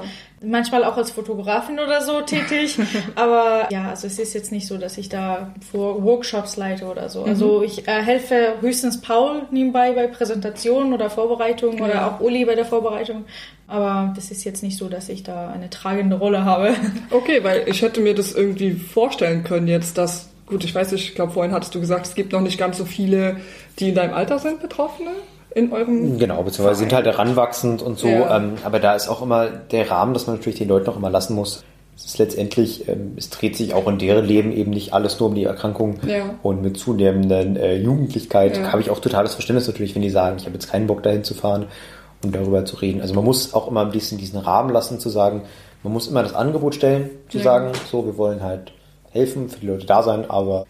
S2: manchmal auch als Fotografin oder so tätig. Aber ja, also es ist jetzt nicht so, dass ich da vor Workshops leite oder so. Also ich äh, helfe höchstens Paul nebenbei bei Präsentationen oder Vorbereitungen
S1: Ja.
S2: oder auch Uli bei der Vorbereitung. Aber das ist jetzt nicht so, dass ich da eine tragende Rolle habe.
S1: Okay, weil ich hätte mir das irgendwie vorstellen können jetzt, dass, gut, ich weiß nicht, ich glaube, vorhin hattest du gesagt, es gibt noch nicht ganz so viele, die in deinem Alter sind, Betroffene in eurem...
S3: Genau, beziehungsweise sind halt heranwachsend und so.
S1: Ja.
S3: Ähm, aber da ist auch immer der Rahmen, dass man natürlich den Leuten auch immer lassen muss. Es ist letztendlich, ähm, es dreht sich auch in deren Leben eben nicht alles nur um die Erkrankung.
S1: Ja.
S3: Und mit zunehmender äh, Jugendlichkeit
S1: Ja.
S3: habe ich auch totales Verständnis natürlich, wenn die sagen, ich habe jetzt keinen Bock dahin zu fahren und darüber zu reden. Also man muss auch immer ein bisschen diesen Rahmen lassen, zu sagen, man muss immer das Angebot stellen, zu
S1: Ja.
S3: sagen, so, wir wollen halt helfen, für die Leute da sein, aber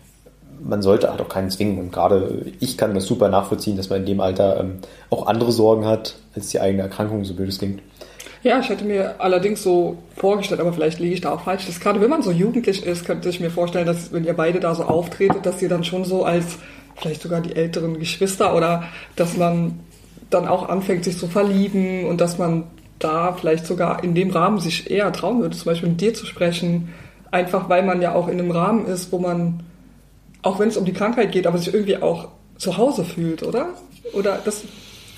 S3: man sollte halt auch keinen zwingen. Und gerade ich kann das super nachvollziehen, dass man in dem Alter ähm, auch andere Sorgen hat, als die eigene Erkrankung, so blöd es klingt.
S1: Ja, ich hätte mir allerdings so vorgestellt, aber vielleicht liege ich da auch falsch, dass gerade wenn man so jugendlich ist, könnte ich mir vorstellen, dass wenn ihr beide da so auftretet, dass ihr dann schon so als vielleicht sogar die älteren Geschwister oder dass man dann auch anfängt, sich zu verlieben und dass man da vielleicht sogar in dem Rahmen sich eher trauen würde, zum Beispiel mit dir zu sprechen, einfach weil man ja auch in einem Rahmen ist, wo man, auch wenn es um die Krankheit geht, aber sich irgendwie auch zu Hause fühlt, oder? Oder das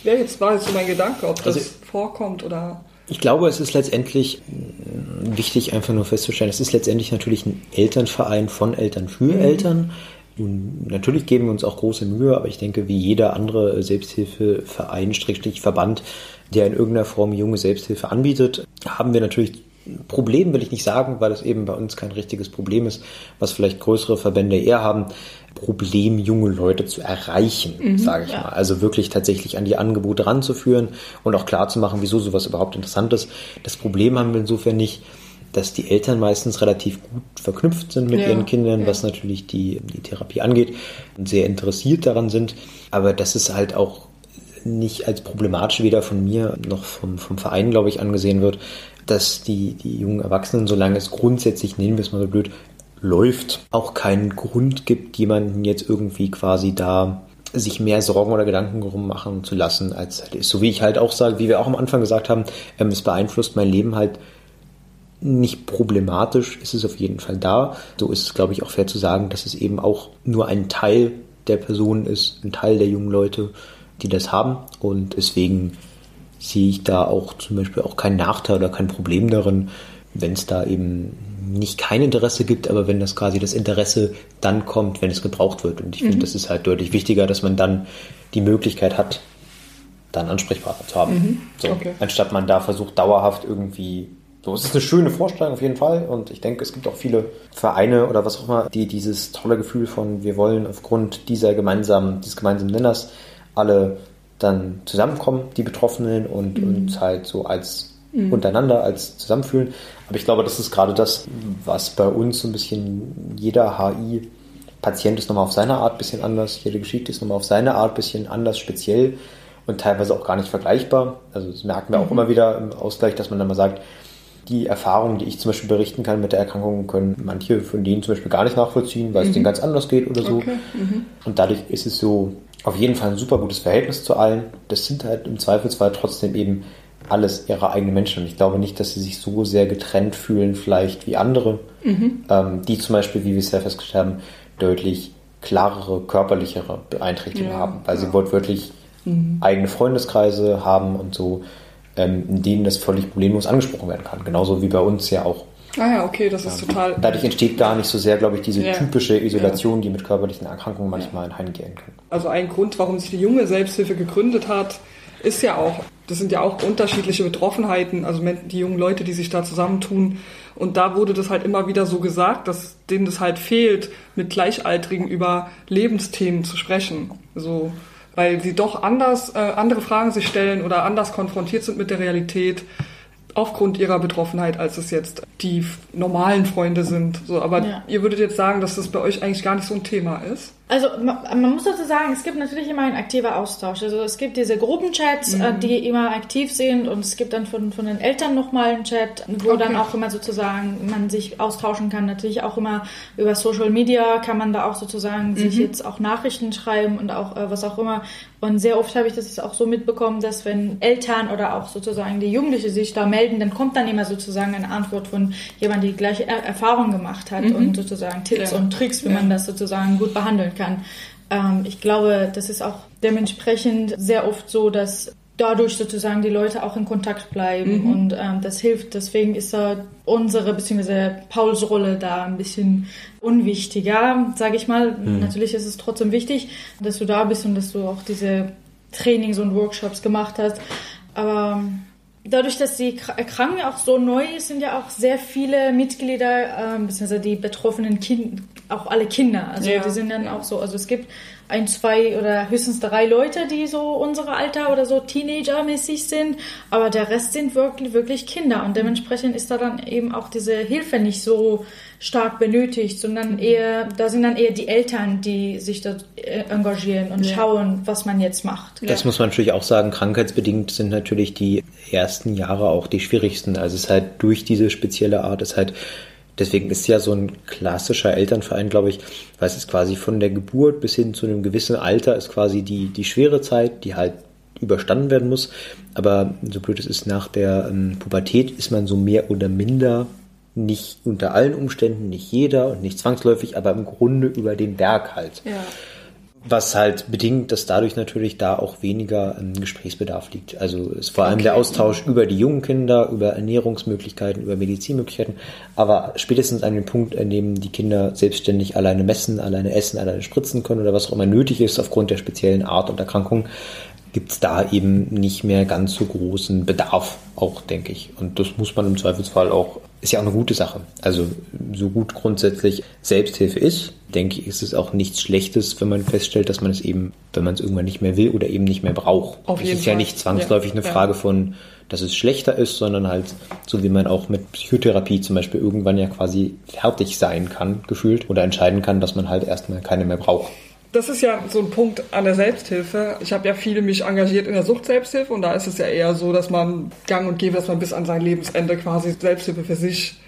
S1: wäre jetzt, war jetzt so mein Gedanke, ob das
S3: Also-
S1: vorkommt oder...
S3: Ich glaube, es ist letztendlich mh, wichtig, einfach nur festzustellen, es ist letztendlich natürlich ein Elternverein von Eltern für Eltern. Und natürlich geben wir uns auch große Mühe, aber ich denke, wie jeder andere Selbsthilfeverein, Schrägstrich Verband, der in irgendeiner Form junge Selbsthilfe anbietet, haben wir natürlich Problem, will ich nicht sagen, weil es eben bei uns kein richtiges Problem ist, was vielleicht größere Verbände eher haben, Problem, junge Leute zu erreichen, sage ich
S2: ja.
S3: mal. Also wirklich tatsächlich an die Angebote ranzuführen und auch klar zu machen, wieso sowas überhaupt interessant ist. Das Problem haben wir insofern nicht, dass die Eltern meistens relativ gut verknüpft sind mit
S1: Ja,
S3: ihren Kindern,
S1: ja.
S3: was natürlich die, die Therapie angeht und sehr interessiert daran sind. Aber das ist halt auch nicht als problematisch weder von mir noch vom, vom Verein, glaube ich, angesehen wird, dass die, die jungen Erwachsenen, solange es grundsätzlich, nehmen wir es mal so blöd, läuft, auch keinen Grund gibt, jemanden jetzt irgendwie quasi da sich mehr Sorgen oder Gedanken drum machen zu lassen, als halt ist. So wie ich halt auch sage, wie wir auch am Anfang gesagt haben, ähm, es beeinflusst mein Leben halt nicht problematisch, ist es auf jeden Fall da. So ist es, glaube ich, auch fair zu sagen, dass es eben auch nur ein Teil der Personen ist, ein Teil der jungen Leute, die das haben. Und deswegen sehe ich da auch zum Beispiel auch keinen Nachteil oder kein Problem darin, wenn es da eben nicht kein Interesse gibt, aber wenn das quasi das Interesse dann kommt, wenn es gebraucht wird. Und ich finde, das ist halt deutlich wichtiger, dass man dann die Möglichkeit hat, dann Ansprechpartner zu haben. So,
S1: Okay.
S3: Anstatt man da versucht, dauerhaft irgendwie. So, es ist eine schöne Vorstellung auf jeden Fall. Und ich denke, es gibt auch viele Vereine oder was auch immer, die dieses tolle Gefühl von, wir wollen aufgrund dieser gemeinsamen, dieses gemeinsamen Nenners alle dann zusammenkommen, die Betroffenen, und uns halt so als mhm. untereinander als zusammenfühlen. Aber ich glaube, das ist gerade das, was bei uns so ein bisschen jeder HI Patient ist nochmal auf seine Art ein bisschen anders, jede Geschichte ist nochmal auf seine Art ein bisschen anders, speziell und teilweise auch gar nicht vergleichbar. Also das merken wir auch mhm. immer wieder im Ausgleich, dass man dann mal sagt, die Erfahrungen, die ich zum Beispiel berichten kann mit der Erkrankung, können manche von denen zum Beispiel gar nicht nachvollziehen, weil mhm. es denen ganz anders geht oder so. Okay. Mhm. Und dadurch ist es so auf jeden Fall ein super gutes Verhältnis zu allen. Das sind halt im Zweifelsfall trotzdem eben alles ihre eigenen Menschen. Und ich glaube nicht, dass sie sich so sehr getrennt fühlen, vielleicht wie andere, mhm. ähm, die zum Beispiel, wie wir es ja festgestellt haben, deutlich klarere, körperlichere Beeinträchtigungen ja, haben, weil ja. sie wortwörtlich mhm. eigene Freundeskreise haben und so, ähm, in denen das völlig problemlos angesprochen werden kann. Genauso wie bei uns ja auch.
S1: Ah ja, okay, das ist ähm, total.
S3: Dadurch entsteht gar nicht so sehr, glaube ich, diese ja. typische Isolation, die mit körperlichen Erkrankungen manchmal einhergehen kann.
S1: Also ein Grund, warum sich die junge Selbsthilfe gegründet hat, ist ja auch, das sind ja auch unterschiedliche Betroffenheiten, also die jungen Leute, die sich da zusammentun. Und da wurde das halt immer wieder so gesagt, dass denen das halt fehlt, mit Gleichaltrigen über Lebensthemen zu sprechen. So, weil sie doch anders, äh, andere Fragen sich stellen oder anders konfrontiert sind mit der Realität aufgrund ihrer Betroffenheit, als es jetzt die normalen Freunde sind. So, aber ja. ihr würdet jetzt sagen, dass das bei euch eigentlich gar nicht so ein Thema ist?
S2: Also man, muss dazu sagen, es gibt natürlich immer einen aktiver Austausch. Also es gibt diese Gruppenchats, äh, mhm. die immer aktiv sind und es gibt dann von, von den Eltern nochmal einen Chat, wo okay. dann auch immer sozusagen man sich austauschen kann. Natürlich auch immer über Social Media kann man da auch sozusagen mhm. sich jetzt auch Nachrichten schreiben und auch äh, was auch immer. Und sehr oft habe ich das auch so mitbekommen, dass wenn Eltern oder auch sozusagen die Jugendliche sich da melden, dann kommt dann immer sozusagen eine Antwort von jemandem, die die gleiche Erfahrung gemacht hat mhm. und sozusagen Tipps ja. und Tricks, wie ja. man das sozusagen gut behandeln kann kann. Ähm, ich glaube, das ist auch dementsprechend sehr oft so, dass dadurch sozusagen die Leute auch in Kontakt bleiben mhm. und ähm, das hilft. Deswegen ist da unsere bzw. Pauls Rolle da ein bisschen unwichtiger, sage ich mal. Mhm. Natürlich ist es trotzdem wichtig, dass du da bist und dass du auch diese Trainings und Workshops gemacht hast. Aber dadurch, dass die Erkrankung auch so neu ist, sind ja auch sehr viele Mitglieder, ähm, beziehungsweise die betroffenen Kinder, auch alle Kinder. Also ja. die sind dann auch so, also es gibt ein, zwei oder höchstens drei Leute, die so unsere Alter oder so Teenager-mäßig sind, aber der Rest sind wirklich, wirklich Kinder und dementsprechend ist da dann eben auch diese Hilfe nicht so stark benötigt, sondern eher, da sind dann eher die Eltern, die sich da äh, engagieren und ja. schauen, was man jetzt macht.
S3: Das ja. muss man natürlich auch sagen, krankheitsbedingt sind natürlich die ersten Jahre auch die schwierigsten. Also es ist halt durch diese spezielle Art, es ist halt Deswegen ist ja so ein klassischer Elternverein, glaube ich, weil es ist quasi von der Geburt bis hin zu einem gewissen Alter ist quasi die, die schwere Zeit, die halt überstanden werden muss. Aber so blöd es ist, nach der ähm, Pubertät ist man so mehr oder minder nicht unter allen Umständen, nicht jeder und nicht zwangsläufig, aber im Grunde über den Berg halt. Ja. Was halt bedingt, dass dadurch natürlich da auch weniger ähm, Gesprächsbedarf liegt. Also ist vor allem okay. der Austausch über die jungen Kinder, über Ernährungsmöglichkeiten, über Medizinmöglichkeiten, aber spätestens an dem Punkt, an dem die Kinder selbstständig alleine messen, alleine essen, alleine spritzen können oder was auch immer nötig ist aufgrund der speziellen Art und Erkrankung, gibt es da eben nicht mehr ganz so großen Bedarf, auch denke ich. Und das muss man im Zweifelsfall auch, ist ja auch eine gute Sache. Also so gut grundsätzlich Selbsthilfe ist, denke ich, ist es auch nichts Schlechtes, wenn man feststellt, dass man es eben, wenn man es irgendwann nicht mehr will oder eben nicht mehr braucht. Auf es ist Fall. ja nicht zwangsläufig ja. eine Frage von, dass es schlechter ist, sondern halt so wie man auch mit Psychotherapie zum Beispiel irgendwann ja quasi fertig sein kann, gefühlt, oder entscheiden kann, dass man halt erstmal keine mehr braucht
S1: das ist ja so ein Punkt an der Selbsthilfe. Ich habe ja viele mich engagiert in der Sucht-Selbsthilfe und da ist es ja eher so, dass man gang und gäbe, dass man bis an sein Lebensende quasi Selbsthilfe für sich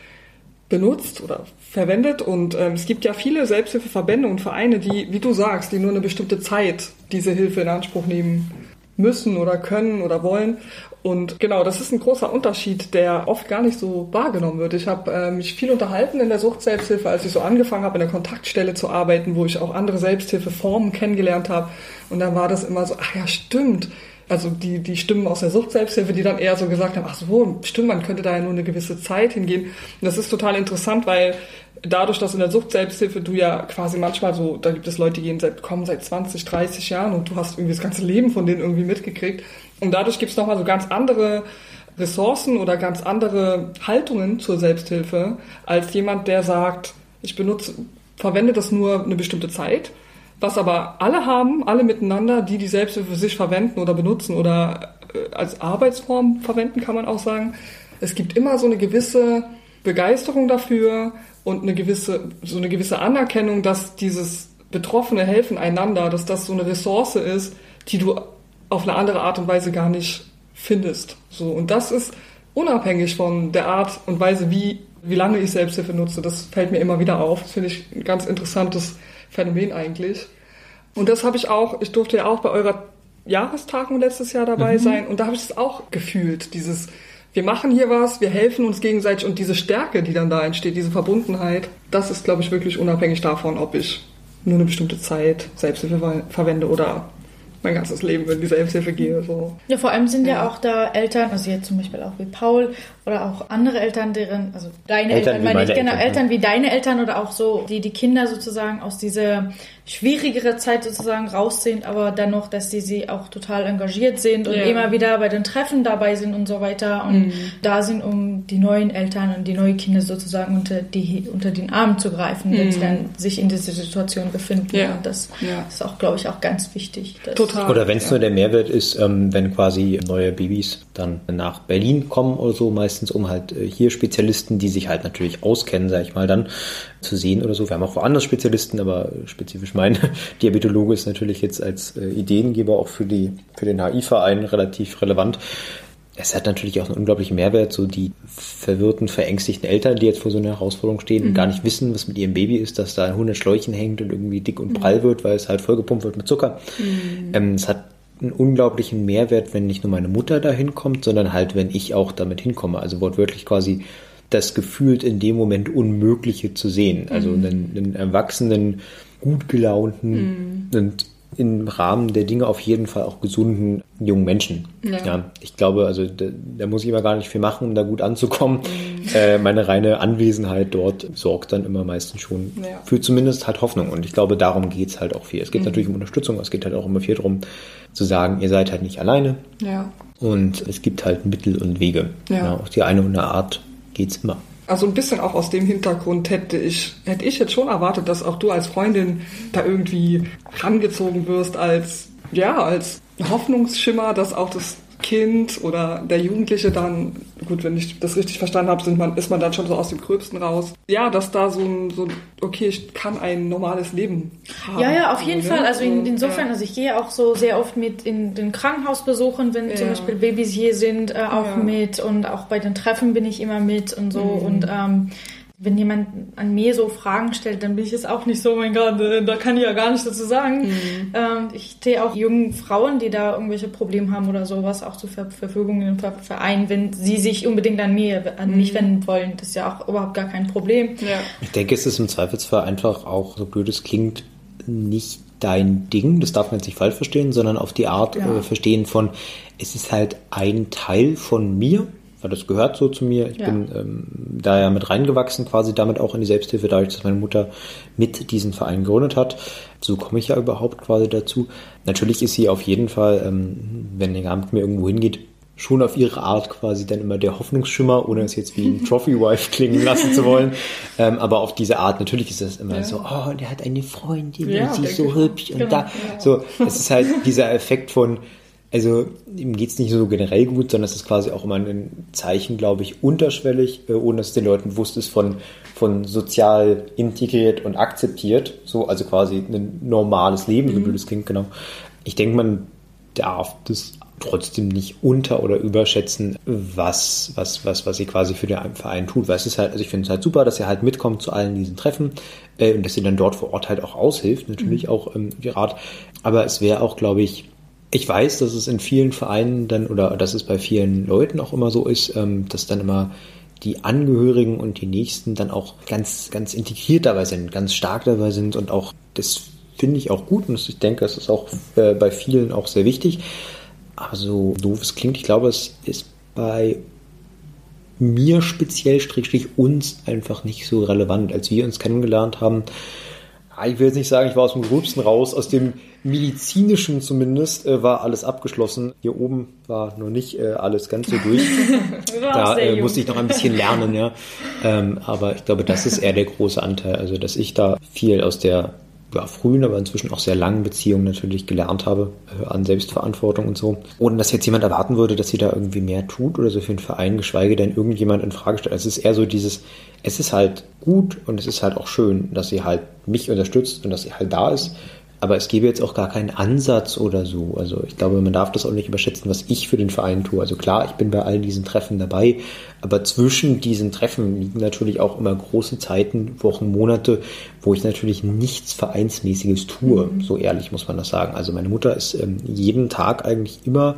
S1: benutzt oder verwendet. Und ähm, es gibt ja viele Selbsthilfeverbände und Vereine, die, wie du sagst, die nur eine bestimmte Zeit diese Hilfe in Anspruch nehmen müssen oder können oder wollen. Und genau, das ist ein großer Unterschied, der oft gar nicht so wahrgenommen wird. Ich habe äh, mich viel unterhalten in der Sucht-Selbsthilfe, als ich so angefangen habe, in der Kontaktstelle zu arbeiten, wo ich auch andere Selbsthilfeformen kennengelernt habe. Und dann war das immer so, ach ja, stimmt. Also die, die Stimmen aus der Sucht-Selbsthilfe, die dann eher so gesagt haben, ach so, stimmt, man könnte da ja nur eine gewisse Zeit hingehen. Und das ist total interessant, weil dadurch, dass in der Sucht-Selbsthilfe du ja quasi manchmal so, da gibt es Leute, die gehen seit, kommen seit 20, 30 Jahren und du hast irgendwie das ganze Leben von denen irgendwie mitgekriegt. Und dadurch gibt es nochmal so ganz andere Ressourcen oder ganz andere Haltungen zur Selbsthilfe als jemand, der sagt, ich benutze, verwende das nur eine bestimmte Zeit, was aber alle haben, alle miteinander, die die Selbsthilfe für sich verwenden oder benutzen oder äh, als Arbeitsform verwenden, kann man auch sagen. Es gibt immer so eine gewisse Begeisterung dafür und eine gewisse, so eine gewisse Anerkennung, dass dieses betroffene Helfen einander, dass das so eine Ressource ist, die du auf eine andere Art und Weise gar nicht findest. So. Und das ist unabhängig von der Art und Weise, wie, wie lange ich Selbsthilfe nutze. Das fällt mir immer wieder auf. Das finde ich ein ganz interessantes Phänomen eigentlich. Und das habe ich auch, ich durfte ja auch bei eurer Jahrestagung letztes Jahr dabei mhm. sein und da habe ich es auch gefühlt, dieses, wir machen hier was, wir helfen uns gegenseitig und diese Stärke, die dann da entsteht, diese Verbundenheit, das ist, glaube ich, wirklich unabhängig davon, ob ich nur eine bestimmte Zeit Selbsthilfe verwende oder mein ganzes Leben in die Selbsthilfe gehe. So.
S2: Ja, vor allem sind ja. ja auch da Eltern, also jetzt zum Beispiel auch wie Paul oder auch andere Eltern, deren, also deine Eltern, Eltern meine ich, genau, Eltern, Eltern wie deine Eltern oder auch so, die die Kinder sozusagen aus dieser schwierigere Zeit sozusagen rausziehen, aber dennoch, dass die sie auch total engagiert sind und ja. immer wieder bei den Treffen dabei sind und so weiter und mhm. da sind, um die neuen Eltern und die neuen Kinder sozusagen unter die unter den Arm zu greifen, mhm. wenn sie mhm. dann sich in dieser Situation befinden. Ja. Und das ja. ist auch, glaube ich, auch ganz wichtig.
S3: Total. Oder wenn es nur der Mehrwert ist, ähm, wenn quasi neue Babys dann nach Berlin kommen oder so, meistens um halt äh, hier Spezialisten, die sich halt natürlich auskennen, sage ich mal, dann zu sehen oder so. Wir haben auch woanders Spezialisten, aber spezifisch mein Diabetologe ist natürlich jetzt als äh, Ideengeber auch für, die, für den HI-Verein relativ relevant. Es hat natürlich auch einen unglaublichen Mehrwert, so die verwirrten, verängstigten Eltern, die jetzt vor so einer Herausforderung stehen mhm. und gar nicht wissen, was mit ihrem Baby ist, dass da 100 Schläuchen hängt und irgendwie dick und prall mhm. wird, weil es halt vollgepumpt wird mit Zucker. Mhm. Ähm, es hat einen unglaublichen Mehrwert, wenn nicht nur meine Mutter da hinkommt, sondern halt, wenn ich auch damit hinkomme. Also wortwörtlich quasi das gefühlt in dem Moment Unmögliche zu sehen. Also mhm. einen, einen erwachsenen, gut gelaunten mhm. und im Rahmen der Dinge auf jeden Fall auch gesunden jungen Menschen. Ja. ja ich glaube, also da, da, muss ich immer gar nicht viel machen, um da gut anzukommen. Mhm. Äh, meine reine Anwesenheit dort sorgt dann immer meistens schon ja. für zumindest halt Hoffnung. Und ich glaube, darum geht's halt auch viel. Es geht mhm. natürlich um Unterstützung, es geht halt auch immer viel darum, zu sagen, ihr seid halt nicht alleine. Ja. Und es gibt halt Mittel und Wege. Ja. ja auf die eine oder andere Art geht's immer.
S1: Also ein bisschen auch aus dem Hintergrund hätte ich, hätte ich jetzt schon erwartet, dass auch du als Freundin da irgendwie rangezogen wirst als, ja, als Hoffnungsschimmer, dass auch das Kind oder der Jugendliche dann, gut, wenn ich das richtig verstanden habe, sind man, ist man dann schon so aus dem Gröbsten raus. Ja, dass da so ein, so okay, ich kann ein normales Leben
S2: haben. Ja, ja, auf jeden also, Fall. Also in, insofern, ja. also ich gehe auch so sehr oft mit in den Krankenhausbesuchen, wenn ja. zum Beispiel Babys hier sind, äh, auch ja. mit und auch bei den Treffen bin ich immer mit und so mhm. und ähm, wenn jemand an mir so Fragen stellt, dann bin ich es auch nicht so, mein Gott, äh, da kann ich ja gar nichts dazu sagen. Mhm. Ähm, ich sehe auch jungen Frauen, die da irgendwelche Probleme haben oder sowas, auch zur Verfügung im Verein, wenn sie sich unbedingt an mir, an mhm. mich wenden wollen. Das ist ja auch überhaupt gar kein Problem. Ja.
S3: Ich denke, es ist im Zweifelsfall einfach auch, so blöd es klingt, nicht dein Ding, das darf man jetzt nicht falsch verstehen, sondern auf die Art ja. äh, verstehen von, es ist halt ein Teil von mir, weil das gehört so zu mir. Ich ja. bin ähm, da ja mit reingewachsen, quasi damit auch in die Selbsthilfe, dadurch, dass meine Mutter mit diesen Verein gegründet hat. So komme ich ja überhaupt quasi dazu. Natürlich ist sie auf jeden Fall, ähm, wenn der Abend mir irgendwo hingeht, schon auf ihre Art quasi dann immer der Hoffnungsschimmer, ohne es jetzt wie ein Trophy-Wife klingen lassen zu wollen. Ähm, aber auf diese Art, natürlich ist das immer ja. so, oh, der hat eine Freundin ja, und sie ist so hübsch und genau, da. Ja. So, es ist halt dieser Effekt von, also ihm geht es nicht so generell gut, sondern es ist quasi auch immer ein Zeichen, glaube ich, unterschwellig, äh, ohne dass es den Leuten bewusst ist, von, von sozial integriert und akzeptiert. So, also quasi ein normales Leben, mhm. so blöd es klingt, genau. Ich denke, man darf das trotzdem nicht unter- oder überschätzen, was, was, was, was sie quasi für den Verein tut. Weil es ist halt, also ich finde es halt super, dass sie halt mitkommt zu allen diesen Treffen äh, und dass sie dann dort vor Ort halt auch aushilft, natürlich mhm. auch ähm, Rat. Aber es wäre auch, glaube ich, ich weiß, dass es in vielen Vereinen dann oder dass es bei vielen Leuten auch immer so ist, ähm, dass dann immer die Angehörigen und die Nächsten dann auch ganz, ganz integriert dabei sind, ganz stark dabei sind und auch das finde ich auch gut und ich denke, es ist auch äh, bei vielen auch sehr wichtig. Aber so doof es klingt, ich glaube, es ist bei mir speziell, Strichstrich uns einfach nicht so relevant. Als wir uns kennengelernt haben, ich will jetzt nicht sagen, ich war aus dem Gröbsten raus, aus dem medizinischen zumindest äh, war alles abgeschlossen. Hier oben war noch nicht äh, alles ganz so durch. da äh, musste ich noch ein bisschen lernen, ja. Ähm, aber ich glaube, das ist eher der große Anteil. Also, dass ich da viel aus der ja, frühen, aber inzwischen auch sehr langen Beziehungen natürlich gelernt habe äh, an Selbstverantwortung und so. Ohne dass jetzt jemand erwarten würde, dass sie da irgendwie mehr tut oder so für einen Verein, geschweige denn irgendjemand in Frage stellt. Es ist eher so dieses, es ist halt gut und es ist halt auch schön, dass sie halt mich unterstützt und dass sie halt da ist aber es gäbe jetzt auch gar keinen Ansatz oder so. Also ich glaube, man darf das auch nicht überschätzen, was ich für den Verein tue. Also klar, ich bin bei all diesen Treffen dabei, aber zwischen diesen Treffen liegen natürlich auch immer große Zeiten, Wochen, Monate, wo ich natürlich nichts Vereinsmäßiges tue. Mhm. So ehrlich muss man das sagen. Also meine Mutter ist ähm, jeden Tag eigentlich immer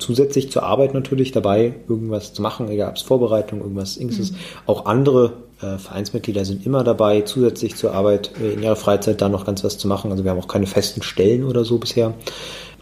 S3: zusätzlich zur Arbeit natürlich dabei, irgendwas zu machen, egal ob es Vorbereitung, irgendwas Ängstes. Mhm. Auch andere äh, Vereinsmitglieder sind immer dabei, zusätzlich zur Arbeit äh, in ihrer Freizeit da noch ganz was zu machen. Also wir haben auch keine festen Stellen oder so bisher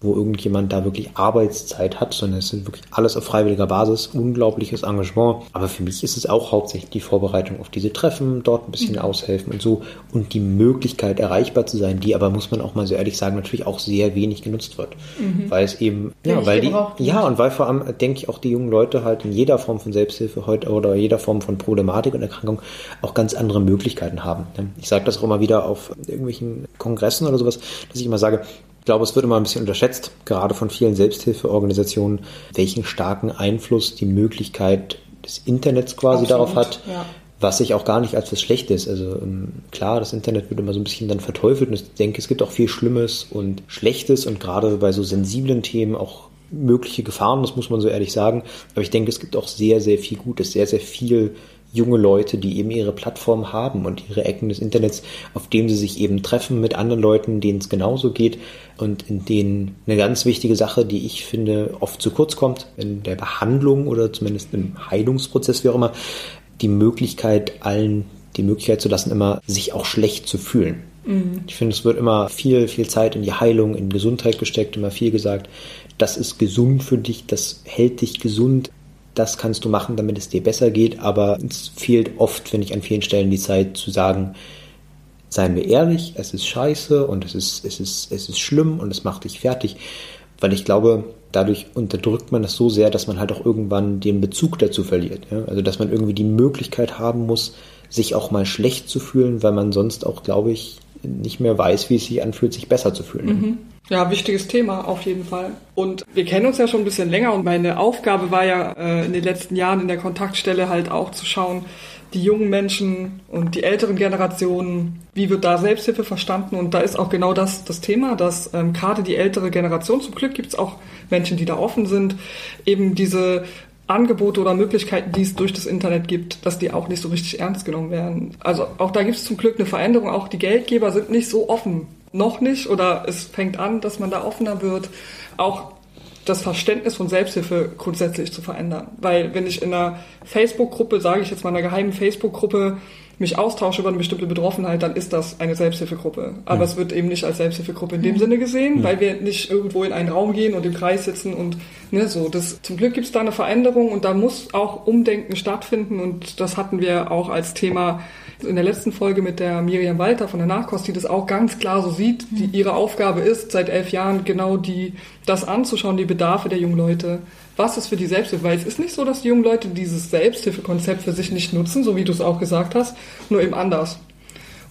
S3: wo irgendjemand da wirklich Arbeitszeit hat, sondern es sind wirklich alles auf freiwilliger Basis, unglaubliches Engagement. Aber für mich ist es auch hauptsächlich die Vorbereitung auf diese Treffen, dort ein bisschen mhm. aushelfen und so und die Möglichkeit erreichbar zu sein, die aber muss man auch mal so ehrlich sagen, natürlich auch sehr wenig genutzt wird, mhm. weil es eben ja, weil die ja und weil vor allem denke ich auch die jungen Leute halt in jeder Form von Selbsthilfe heute oder jeder Form von Problematik und Erkrankung auch ganz andere Möglichkeiten haben. Ich sage das auch immer wieder auf irgendwelchen Kongressen oder sowas, dass ich immer sage, glaube, es wird immer ein bisschen unterschätzt, gerade von vielen Selbsthilfeorganisationen, welchen starken Einfluss die Möglichkeit des Internets quasi Absolut, darauf hat. Ja. Was ich auch gar nicht als was Schlechtes. Also ähm, klar, das Internet wird immer so ein bisschen dann verteufelt und ich denke, es gibt auch viel Schlimmes und Schlechtes und gerade bei so sensiblen Themen auch mögliche Gefahren, das muss man so ehrlich sagen. Aber ich denke, es gibt auch sehr, sehr viel Gutes, sehr, sehr viel junge Leute, die eben ihre Plattform haben und ihre Ecken des Internets, auf dem sie sich eben treffen mit anderen Leuten, denen es genauso geht und in denen eine ganz wichtige Sache, die ich finde, oft zu kurz kommt in der Behandlung oder zumindest im Heilungsprozess, wie auch immer, die Möglichkeit allen die Möglichkeit zu lassen, immer sich auch schlecht zu fühlen. Mhm. Ich finde, es wird immer viel, viel Zeit in die Heilung, in Gesundheit gesteckt, immer viel gesagt. Das ist gesund für dich, das hält dich gesund das kannst du machen, damit es dir besser geht, aber es fehlt oft, finde ich, an vielen Stellen die Zeit zu sagen, seien wir ehrlich, es ist scheiße und es ist, es ist, es ist schlimm und es macht dich fertig, weil ich glaube, dadurch unterdrückt man das so sehr, dass man halt auch irgendwann den Bezug dazu verliert. Ja? Also, dass man irgendwie die Möglichkeit haben muss, sich auch mal schlecht zu fühlen, weil man sonst auch, glaube ich, nicht mehr weiß, wie es sich anfühlt, sich besser zu fühlen. Mhm.
S1: Ja, wichtiges Thema auf jeden Fall. Und wir kennen uns ja schon ein bisschen länger und meine Aufgabe war ja äh, in den letzten Jahren in der Kontaktstelle halt auch zu schauen, die jungen Menschen und die älteren Generationen, wie wird da Selbsthilfe verstanden? Und da ist auch genau das das Thema, dass ähm, gerade die ältere Generation, zum Glück gibt es auch Menschen, die da offen sind, eben diese Angebote oder Möglichkeiten, die es durch das Internet gibt, dass die auch nicht so richtig ernst genommen werden. Also auch da gibt es zum Glück eine Veränderung. Auch die Geldgeber sind nicht so offen noch nicht oder es fängt an, dass man da offener wird, auch das Verständnis von Selbsthilfe grundsätzlich zu verändern. Weil wenn ich in einer Facebook-Gruppe, sage ich jetzt mal in einer geheimen Facebook-Gruppe, mich austausche über eine bestimmte Betroffenheit, dann ist das eine Selbsthilfegruppe. Aber ja. es wird eben nicht als Selbsthilfegruppe in dem ja. Sinne gesehen, ja. weil wir nicht irgendwo in einen Raum gehen und im Kreis sitzen und ne, so. Das, zum Glück gibt es da eine Veränderung und da muss auch Umdenken stattfinden und das hatten wir auch als Thema in der letzten Folge mit der Miriam Walter von der Nachkost, die das auch ganz klar so sieht, die mhm. ihre Aufgabe ist, seit elf Jahren genau die, das anzuschauen, die Bedarfe der jungen Leute. Was ist für die Selbsthilfe? Weil es ist nicht so, dass die jungen Leute dieses Selbsthilfekonzept für sich nicht nutzen, so wie du es auch gesagt hast, nur eben anders.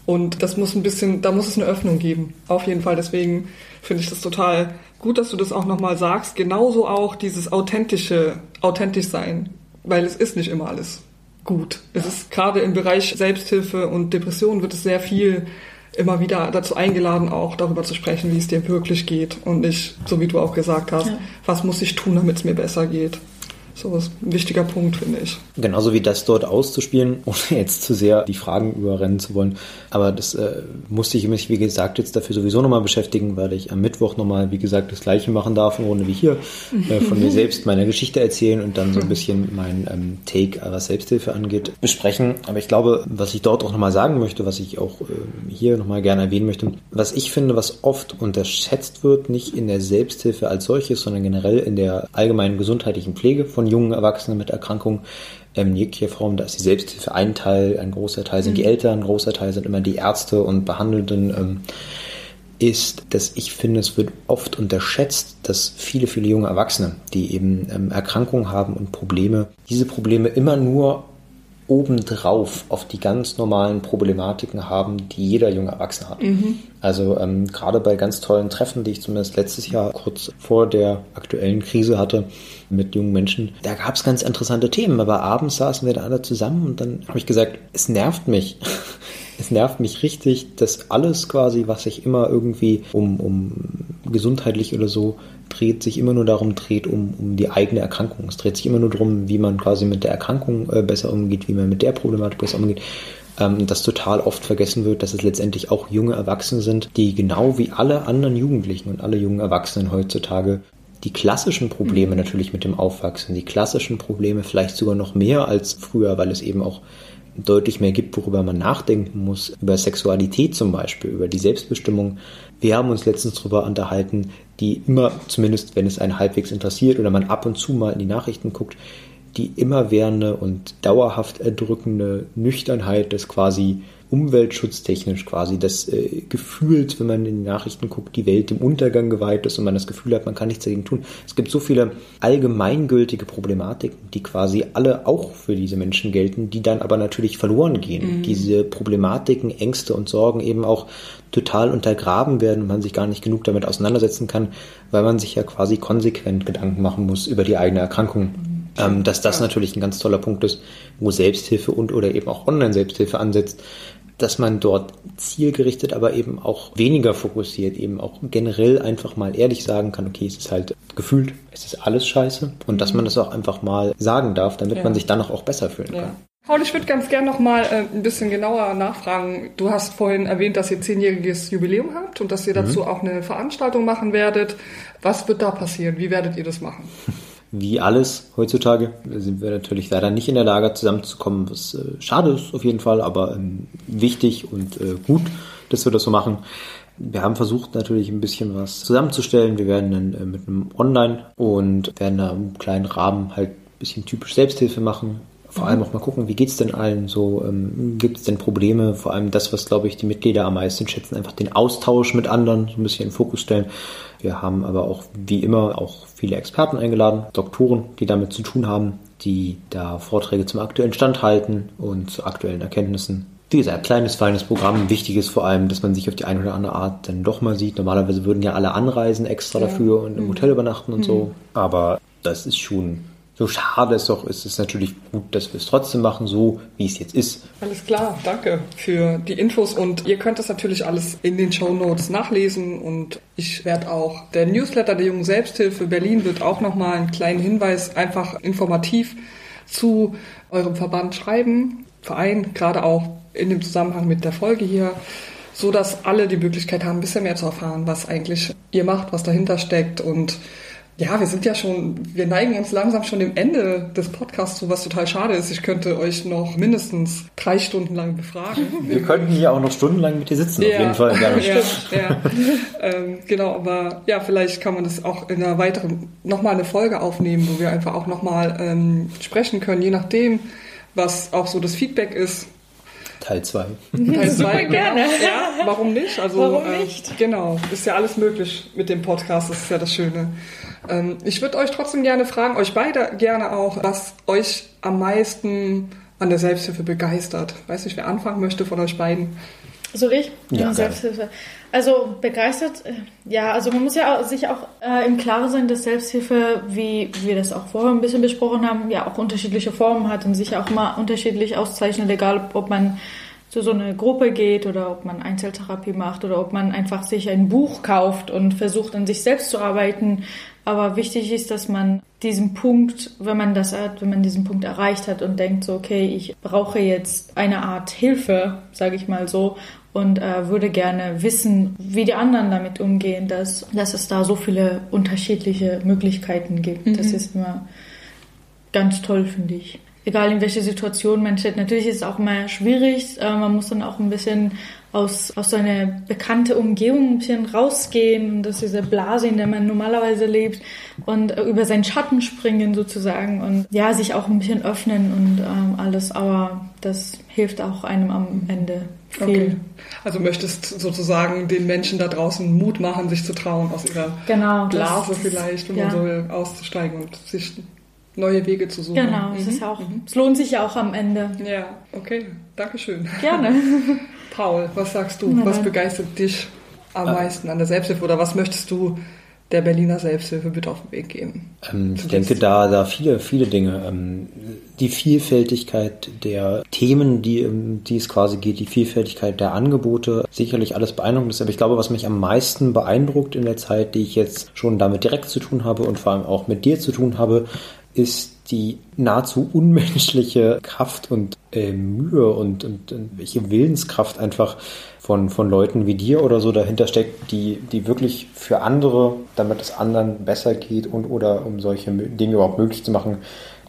S1: Und das muss ein bisschen, da muss es eine Öffnung geben. Auf jeden Fall. Deswegen finde ich das total gut, dass du das auch nochmal sagst. Genauso auch dieses authentische, authentisch sein. Weil es ist nicht immer alles gut. Es ist gerade im Bereich Selbsthilfe und Depression wird es sehr viel immer wieder dazu eingeladen, auch darüber zu sprechen, wie es dir wirklich geht und nicht, so wie du auch gesagt hast, ja. was muss ich tun, damit es mir besser geht. So ist ein wichtiger Punkt, finde ich.
S3: Genauso wie das dort auszuspielen, ohne jetzt zu sehr die Fragen überrennen zu wollen. Aber das äh, musste ich mich, wie gesagt, jetzt dafür sowieso nochmal beschäftigen, weil ich am Mittwoch nochmal, wie gesagt, das Gleiche machen darf, ohne wie hier, äh, von mir selbst meine Geschichte erzählen und dann so ein bisschen mein ähm, Take, was Selbsthilfe angeht, besprechen. Aber ich glaube, was ich dort auch nochmal sagen möchte, was ich auch äh, hier nochmal gerne erwähnen möchte, was ich finde, was oft unterschätzt wird, nicht in der Selbsthilfe als solches, sondern generell in der allgemeinen gesundheitlichen Pflege von jungen Erwachsenen mit Erkrankungen ähm, jeglicher Form. Da ist die Selbsthilfe ein Teil, ein großer Teil sind mhm. die Eltern, ein großer Teil sind immer die Ärzte und Behandelnden. Ähm, ist, dass ich finde, es wird oft unterschätzt, dass viele, viele junge Erwachsene, die eben ähm, Erkrankungen haben und Probleme, diese Probleme immer nur obendrauf auf die ganz normalen Problematiken haben, die jeder junge Erwachsene hat. Mhm. Also ähm, gerade bei ganz tollen Treffen, die ich zumindest letztes Jahr kurz vor der aktuellen Krise hatte mit jungen Menschen, da gab es ganz interessante Themen. Aber abends saßen wir da alle zusammen und dann habe ich gesagt, es nervt mich. es nervt mich richtig, dass alles quasi, was sich immer irgendwie um, um gesundheitlich oder so dreht, sich immer nur darum dreht, um, um die eigene Erkrankung. Es dreht sich immer nur darum, wie man quasi mit der Erkrankung äh, besser umgeht, wie man mit der Problematik besser umgeht. Ähm, dass total oft vergessen wird, dass es letztendlich auch junge Erwachsene sind, die genau wie alle anderen Jugendlichen und alle jungen Erwachsenen heutzutage die klassischen Probleme mhm. natürlich mit dem Aufwachsen, die klassischen Probleme vielleicht sogar noch mehr als früher, weil es eben auch deutlich mehr gibt, worüber man nachdenken muss, über Sexualität zum Beispiel, über die Selbstbestimmung. Wir haben uns letztens darüber unterhalten, die immer, zumindest wenn es einen halbwegs interessiert oder man ab und zu mal in die Nachrichten guckt, die immerwährende und dauerhaft erdrückende Nüchternheit des quasi umweltschutztechnisch quasi das äh, Gefühls, wenn man in die Nachrichten guckt, die Welt dem Untergang geweiht ist und man das Gefühl hat, man kann nichts dagegen tun. Es gibt so viele allgemeingültige Problematiken, die quasi alle auch für diese Menschen gelten, die dann aber natürlich verloren gehen. Mhm. Diese Problematiken, Ängste und Sorgen eben auch total untergraben werden und man sich gar nicht genug damit auseinandersetzen kann, weil man sich ja quasi konsequent Gedanken machen muss über die eigene Erkrankung. Mhm ähm, dass das natürlich ein ganz toller Punkt ist, wo Selbsthilfe und oder eben auch Online-Selbsthilfe ansetzt, dass man dort zielgerichtet, aber eben auch weniger fokussiert, eben auch generell einfach mal ehrlich sagen kann, okay, es ist halt gefühlt, es ist alles scheiße und dass man das auch einfach mal sagen darf, damit ja. man sich dann auch besser fühlen ja. kann.
S1: Paul, ich würde ganz gerne noch mal äh, ein bisschen genauer nachfragen. Du hast vorhin erwähnt, dass ihr zehnjähriges Jubiläum habt und dass ihr dazu mhm. auch eine Veranstaltung machen werdet. Was wird da passieren? Wie werdet ihr das machen?
S3: wie alles heutzutage sind wir natürlich leider nicht in der Lage zusammenzukommen, was äh, schade ist auf jeden Fall, aber ähm, wichtig und äh, gut, dass wir das so machen. Wir haben versucht natürlich ein bisschen was zusammenzustellen. Wir werden dann äh, mit einem Online und werden da im kleinen Rahmen halt ein bisschen typisch Selbsthilfe machen. Vor allem auch mal gucken, wie geht's denn allen so? Ähm, Gibt es denn Probleme? Vor allem das, was glaube ich die Mitglieder am meisten schätzen, einfach den Austausch mit anderen so ein bisschen in den Fokus stellen. Wir haben aber auch wie immer auch viele Experten eingeladen, Doktoren, die damit zu tun haben, die da Vorträge zum aktuellen Stand halten und zu aktuellen Erkenntnissen. Wie gesagt, kleines, feines Programm. Wichtig ist vor allem, dass man sich auf die eine oder andere Art dann doch mal sieht. Normalerweise würden ja alle anreisen extra ja. dafür und im mhm. Hotel übernachten und mhm. so. Aber das ist schon so schade es doch ist, ist es natürlich gut, dass wir es trotzdem machen, so wie es jetzt ist.
S1: Alles klar, danke für die Infos und ihr könnt das natürlich alles in den Show Notes nachlesen und ich werde auch, der Newsletter der Jungen Selbsthilfe Berlin wird auch nochmal einen kleinen Hinweis einfach informativ zu eurem Verband schreiben, Verein, gerade auch in dem Zusammenhang mit der Folge hier so dass alle die Möglichkeit haben, ein bisschen mehr zu erfahren, was eigentlich ihr macht, was dahinter steckt und ja, wir sind ja schon, wir neigen uns langsam schon dem Ende des Podcasts zu, was total schade ist. Ich könnte euch noch mindestens drei Stunden lang befragen.
S3: Wir könnten hier auch noch stundenlang mit dir sitzen, ja. auf jeden Fall. Ja, ja,
S1: ja. ähm, genau, aber ja, vielleicht kann man das auch in einer weiteren, nochmal eine Folge aufnehmen, wo wir einfach auch nochmal ähm, sprechen können, je nachdem, was auch so das Feedback ist.
S3: Teil 2.
S1: Teil 2, genau. gerne. Ja, warum nicht? Also, warum nicht? Äh, genau, ist ja alles möglich mit dem Podcast, das ist ja das Schöne. Ähm, ich würde euch trotzdem gerne fragen, euch beide gerne auch, was euch am meisten an der Selbsthilfe begeistert. Weiß nicht, wer anfangen möchte von euch beiden.
S2: Soll ich? Ja, Selbsthilfe. Also begeistert, äh, ja, also man muss ja sich auch äh, im Klaren sein, dass Selbsthilfe, wie wir das auch vorher ein bisschen besprochen haben, ja auch unterschiedliche Formen hat und sich auch mal unterschiedlich auszeichnet, egal ob man zu so einer Gruppe geht oder ob man Einzeltherapie macht oder ob man einfach sich ein Buch kauft und versucht an sich selbst zu arbeiten. Aber wichtig ist, dass man diesen Punkt, wenn man das hat, wenn man diesen Punkt erreicht hat und denkt so, okay, ich brauche jetzt eine Art Hilfe, sage ich mal so, und äh, würde gerne wissen, wie die anderen damit umgehen, dass, dass es da so viele unterschiedliche Möglichkeiten gibt. Mhm. Das ist immer ganz toll, finde ich egal in welche Situation man steht. Natürlich ist es auch immer schwierig. Äh, man muss dann auch ein bisschen aus, aus seiner bekannten Umgebung ein bisschen rausgehen und aus dieser Blase, in der man normalerweise lebt und äh, über seinen Schatten springen sozusagen und ja, sich auch ein bisschen öffnen und ähm, alles. Aber das hilft auch einem am Ende. Okay.
S1: Also möchtest sozusagen den Menschen da draußen Mut machen, sich zu trauen, aus ihrer genau, Blase das, vielleicht, wenn ja. man so auszusteigen und sich neue Wege zu suchen.
S2: Genau, es ist auch, es lohnt sich ja auch am Ende.
S1: Ja, okay, Dankeschön.
S2: Gerne.
S1: Paul, was sagst du? Was begeistert dich am meisten an der Selbsthilfe oder was möchtest du der Berliner Selbsthilfe bitte auf den Weg geben?
S3: Ähm, ich denke da, da viele, viele Dinge. Ähm, die Vielfältigkeit der Themen, die, um die es quasi geht, die Vielfältigkeit der Angebote, sicherlich alles beeindruckend ist. Aber ich glaube, was mich am meisten beeindruckt in der Zeit, die ich jetzt schon damit direkt zu tun habe und vor allem auch mit dir zu tun habe, ist die nahezu unmenschliche Kraft und äh, Mühe und, und, und welche Willenskraft einfach von, von Leuten wie dir oder so dahinter steckt, die, die wirklich für andere, damit es anderen besser geht und oder um solche Dinge überhaupt möglich zu machen,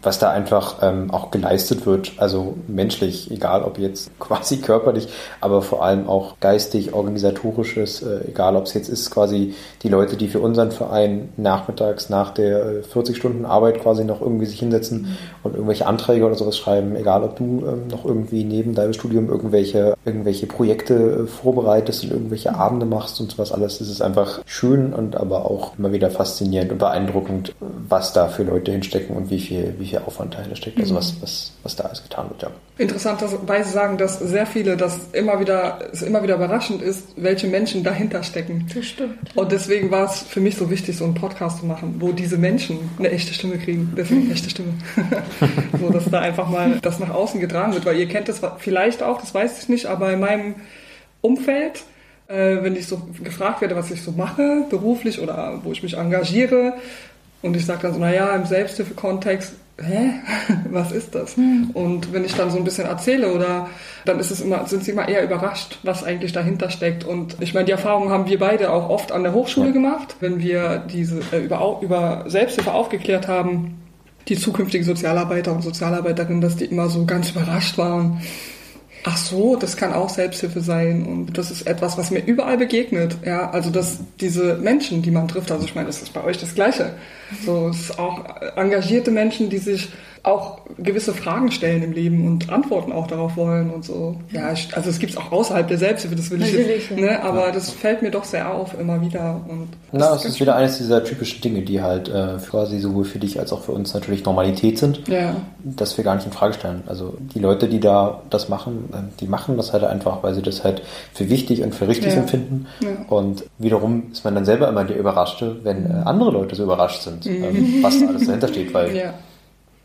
S3: was da einfach ähm, auch geleistet wird, also menschlich, egal ob jetzt quasi körperlich, aber vor allem auch geistig, organisatorisches, äh, egal ob es jetzt ist, quasi die Leute, die für unseren Verein nachmittags nach der 40 äh, Stunden Arbeit quasi noch irgendwie sich hinsetzen und irgendwelche Anträge oder sowas schreiben, egal ob du ähm, noch irgendwie neben deinem Studium irgendwelche, irgendwelche Projekte äh, vorbereitest und irgendwelche Abende machst und sowas alles, das ist einfach schön und aber auch immer wieder faszinierend und beeindruckend, was da für Leute hinstecken und wie viel, wie viel Aufwand dahinter steckt, also was, was, was da alles getan wird, ja.
S1: Interessanterweise sagen, dass sehr viele, dass immer wieder, es immer wieder überraschend ist, welche Menschen dahinter stecken.
S2: Das stimmt.
S1: Und deswegen war es für mich so wichtig, so einen Podcast zu machen, wo diese Menschen eine echte Stimme kriegen. Deswegen eine echte Stimme. so, dass da einfach mal das nach außen getragen wird, weil ihr kennt das vielleicht auch, das weiß ich nicht, aber in meinem Umfeld, äh, wenn ich so gefragt werde, was ich so mache, beruflich oder wo ich mich engagiere, und ich sage dann so, naja, im Selbsthilfekontext hä, was ist das? Hm. Und wenn ich dann so ein bisschen erzähle oder dann ist es immer, sind sie immer eher überrascht, was eigentlich dahinter steckt. Und ich meine, die Erfahrung haben wir beide auch oft an der Hochschule gemacht, wenn wir diese äh, über, über Selbsthilfe aufgeklärt haben, die zukünftigen Sozialarbeiter und Sozialarbeiterinnen, dass die immer so ganz überrascht waren Ach so, das kann auch Selbsthilfe sein und das ist etwas, was mir überall begegnet. Ja, also dass diese Menschen, die man trifft, also ich meine, das ist bei euch das Gleiche. So, es ist auch engagierte Menschen, die sich auch gewisse Fragen stellen im Leben und Antworten auch darauf wollen und so. Ja, ich, also es gibt es auch außerhalb der Selbsthilfe, das will ich jetzt, ne, aber ja. das fällt mir doch sehr auf immer wieder. Und
S3: Na, das ist, ist wieder eines dieser typischen Dinge, die halt äh, quasi sowohl für dich als auch für uns natürlich Normalität sind,
S1: ja.
S3: dass wir gar nicht in Frage stellen. Also die Leute, die da das machen, die machen das halt einfach, weil sie das halt für wichtig und für richtig ja. empfinden. Ja. Und wiederum ist man dann selber immer der Überraschte, wenn äh, andere Leute so überrascht sind, mhm. ähm, was da alles dahinter steht, weil ja.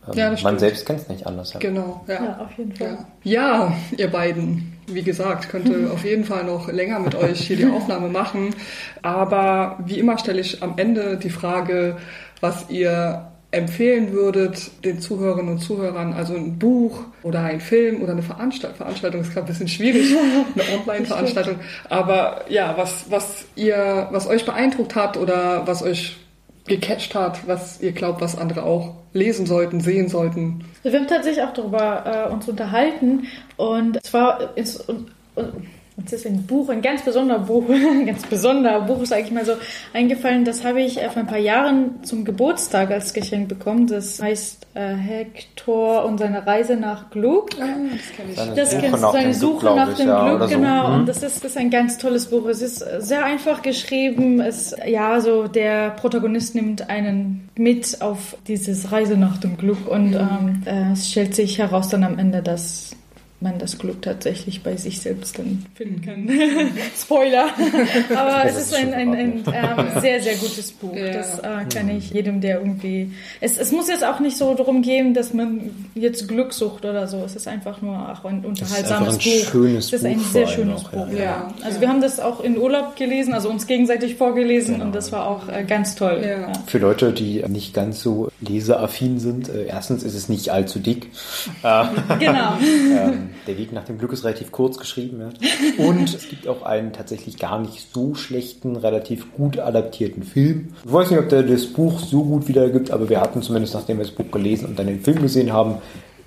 S3: Ähm, ja, man stimmt. selbst kennt es nicht anders.
S1: Ja. Genau, ja. ja.
S2: auf jeden Fall.
S1: Ja. ja, ihr beiden, wie gesagt, könnte auf jeden Fall noch länger mit euch hier die Aufnahme machen. Aber wie immer stelle ich am Ende die Frage, was ihr empfehlen würdet den Zuhörerinnen und Zuhörern, also ein Buch oder ein Film oder eine Veranstaltung. Veranstaltung ist gerade ein bisschen schwierig, eine Online-Veranstaltung. Aber ja, was, was ihr, was euch beeindruckt hat oder was euch gecatcht hat, was ihr glaubt, was andere auch lesen sollten, sehen sollten.
S2: Wir haben tatsächlich auch darüber äh, uns unterhalten und zwar ist, und, und, uns ist ein Buch, ein ganz besonderer Buch, ein ganz besonderer Buch, sage ich mal so, eingefallen. Das habe ich äh, vor ein paar Jahren zum Geburtstag als Geschenk bekommen. Das heißt äh, Hector und seine Reise nach Glück.
S1: Ah, das kenne ich.
S2: Seine das kennst du, seine Suche Glück, nach dem ja, Glück, genau. So. Und mhm. das ist, das ist ein ganz tolles Buch. Es ist sehr einfach geschrieben. Es, ja, so der Protagonist nimmt einen mit auf dieses Reise nach dem Glück und mhm. ähm, äh, es stellt sich heraus dann am Ende, dass man das Glück tatsächlich bei sich selbst dann finden kann. Spoiler! Aber es ist ein, ein, ein, ein sehr, sehr gutes Buch. Ja. Das äh, kann ich jedem, der irgendwie. Es, es muss jetzt auch nicht so darum gehen, dass man jetzt Glück sucht oder so. Es ist einfach nur auch ein unterhaltsames
S3: es ist ein Buch. es
S2: ist ein sehr schönes Buch. Ja. ja. Also wir haben das auch in Urlaub gelesen, also uns gegenseitig vorgelesen genau. und das war auch äh, ganz toll. Ja.
S3: Für Leute, die nicht ganz so leseaffin sind, äh, erstens ist es nicht allzu dick.
S2: genau.
S3: ähm, der Weg nach dem Glück ist relativ kurz geschrieben. Ja. Und es gibt auch einen tatsächlich gar nicht so schlechten, relativ gut adaptierten Film. Ich weiß nicht, ob der das Buch so gut wiedergibt, aber wir hatten zumindest, nachdem wir das Buch gelesen und dann den Film gesehen haben,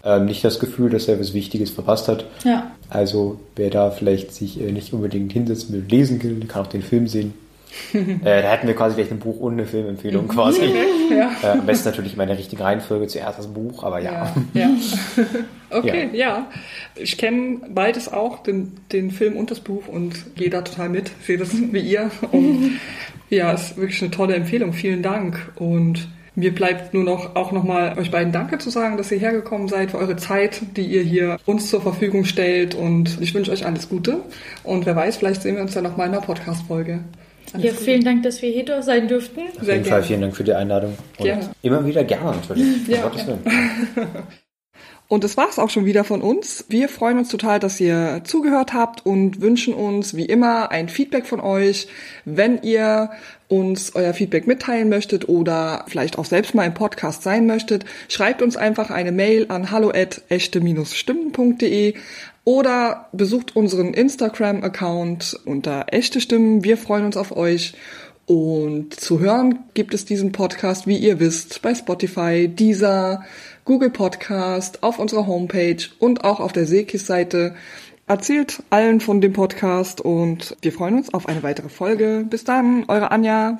S3: ähm, nicht das Gefühl, dass er was Wichtiges verpasst hat.
S2: Ja.
S3: Also wer da vielleicht sich äh, nicht unbedingt hinsetzen will, lesen will, kann auch den Film sehen. Äh, da hätten wir quasi vielleicht ein Buch und eine Filmempfehlung quasi. ja. äh, am besten natürlich in meiner richtigen Reihenfolge zuerst das Buch, aber ja.
S1: ja, ja. okay, ja. Ich kenne beides auch, den, den Film und das Buch und gehe da total mit, sehe das wie ihr. Und ja, ist wirklich eine tolle Empfehlung. Vielen Dank. Und Mir bleibt nur noch auch nochmal euch beiden Danke zu sagen, dass ihr hergekommen seid, für eure Zeit, die ihr hier uns zur Verfügung stellt. Und ich wünsche euch alles Gute. Und wer weiß, vielleicht sehen wir uns ja noch mal in einer Podcast-Folge.
S2: Ja, vielen Dank, dass wir hier sein durften.
S3: Auf jeden Fall vielen Dank für die Einladung. Und gerne. immer wieder gerne natürlich. Ja,
S1: Und das war's auch schon wieder von uns. Wir freuen uns total, dass ihr zugehört habt und wünschen uns wie immer ein Feedback von euch. Wenn ihr uns euer Feedback mitteilen möchtet oder vielleicht auch selbst mal im Podcast sein möchtet, schreibt uns einfach eine Mail an hallo@echte-stimmen.de oder besucht unseren Instagram-Account unter echte Stimmen. Wir freuen uns auf euch. Und zu hören gibt es diesen Podcast, wie ihr wisst, bei Spotify, Deezer, Google Podcast, auf unserer Homepage und auch auf der Seekis-Seite. Erzählt allen von dem Podcast und wir freuen uns auf eine weitere Folge. Bis dann, eure Anja.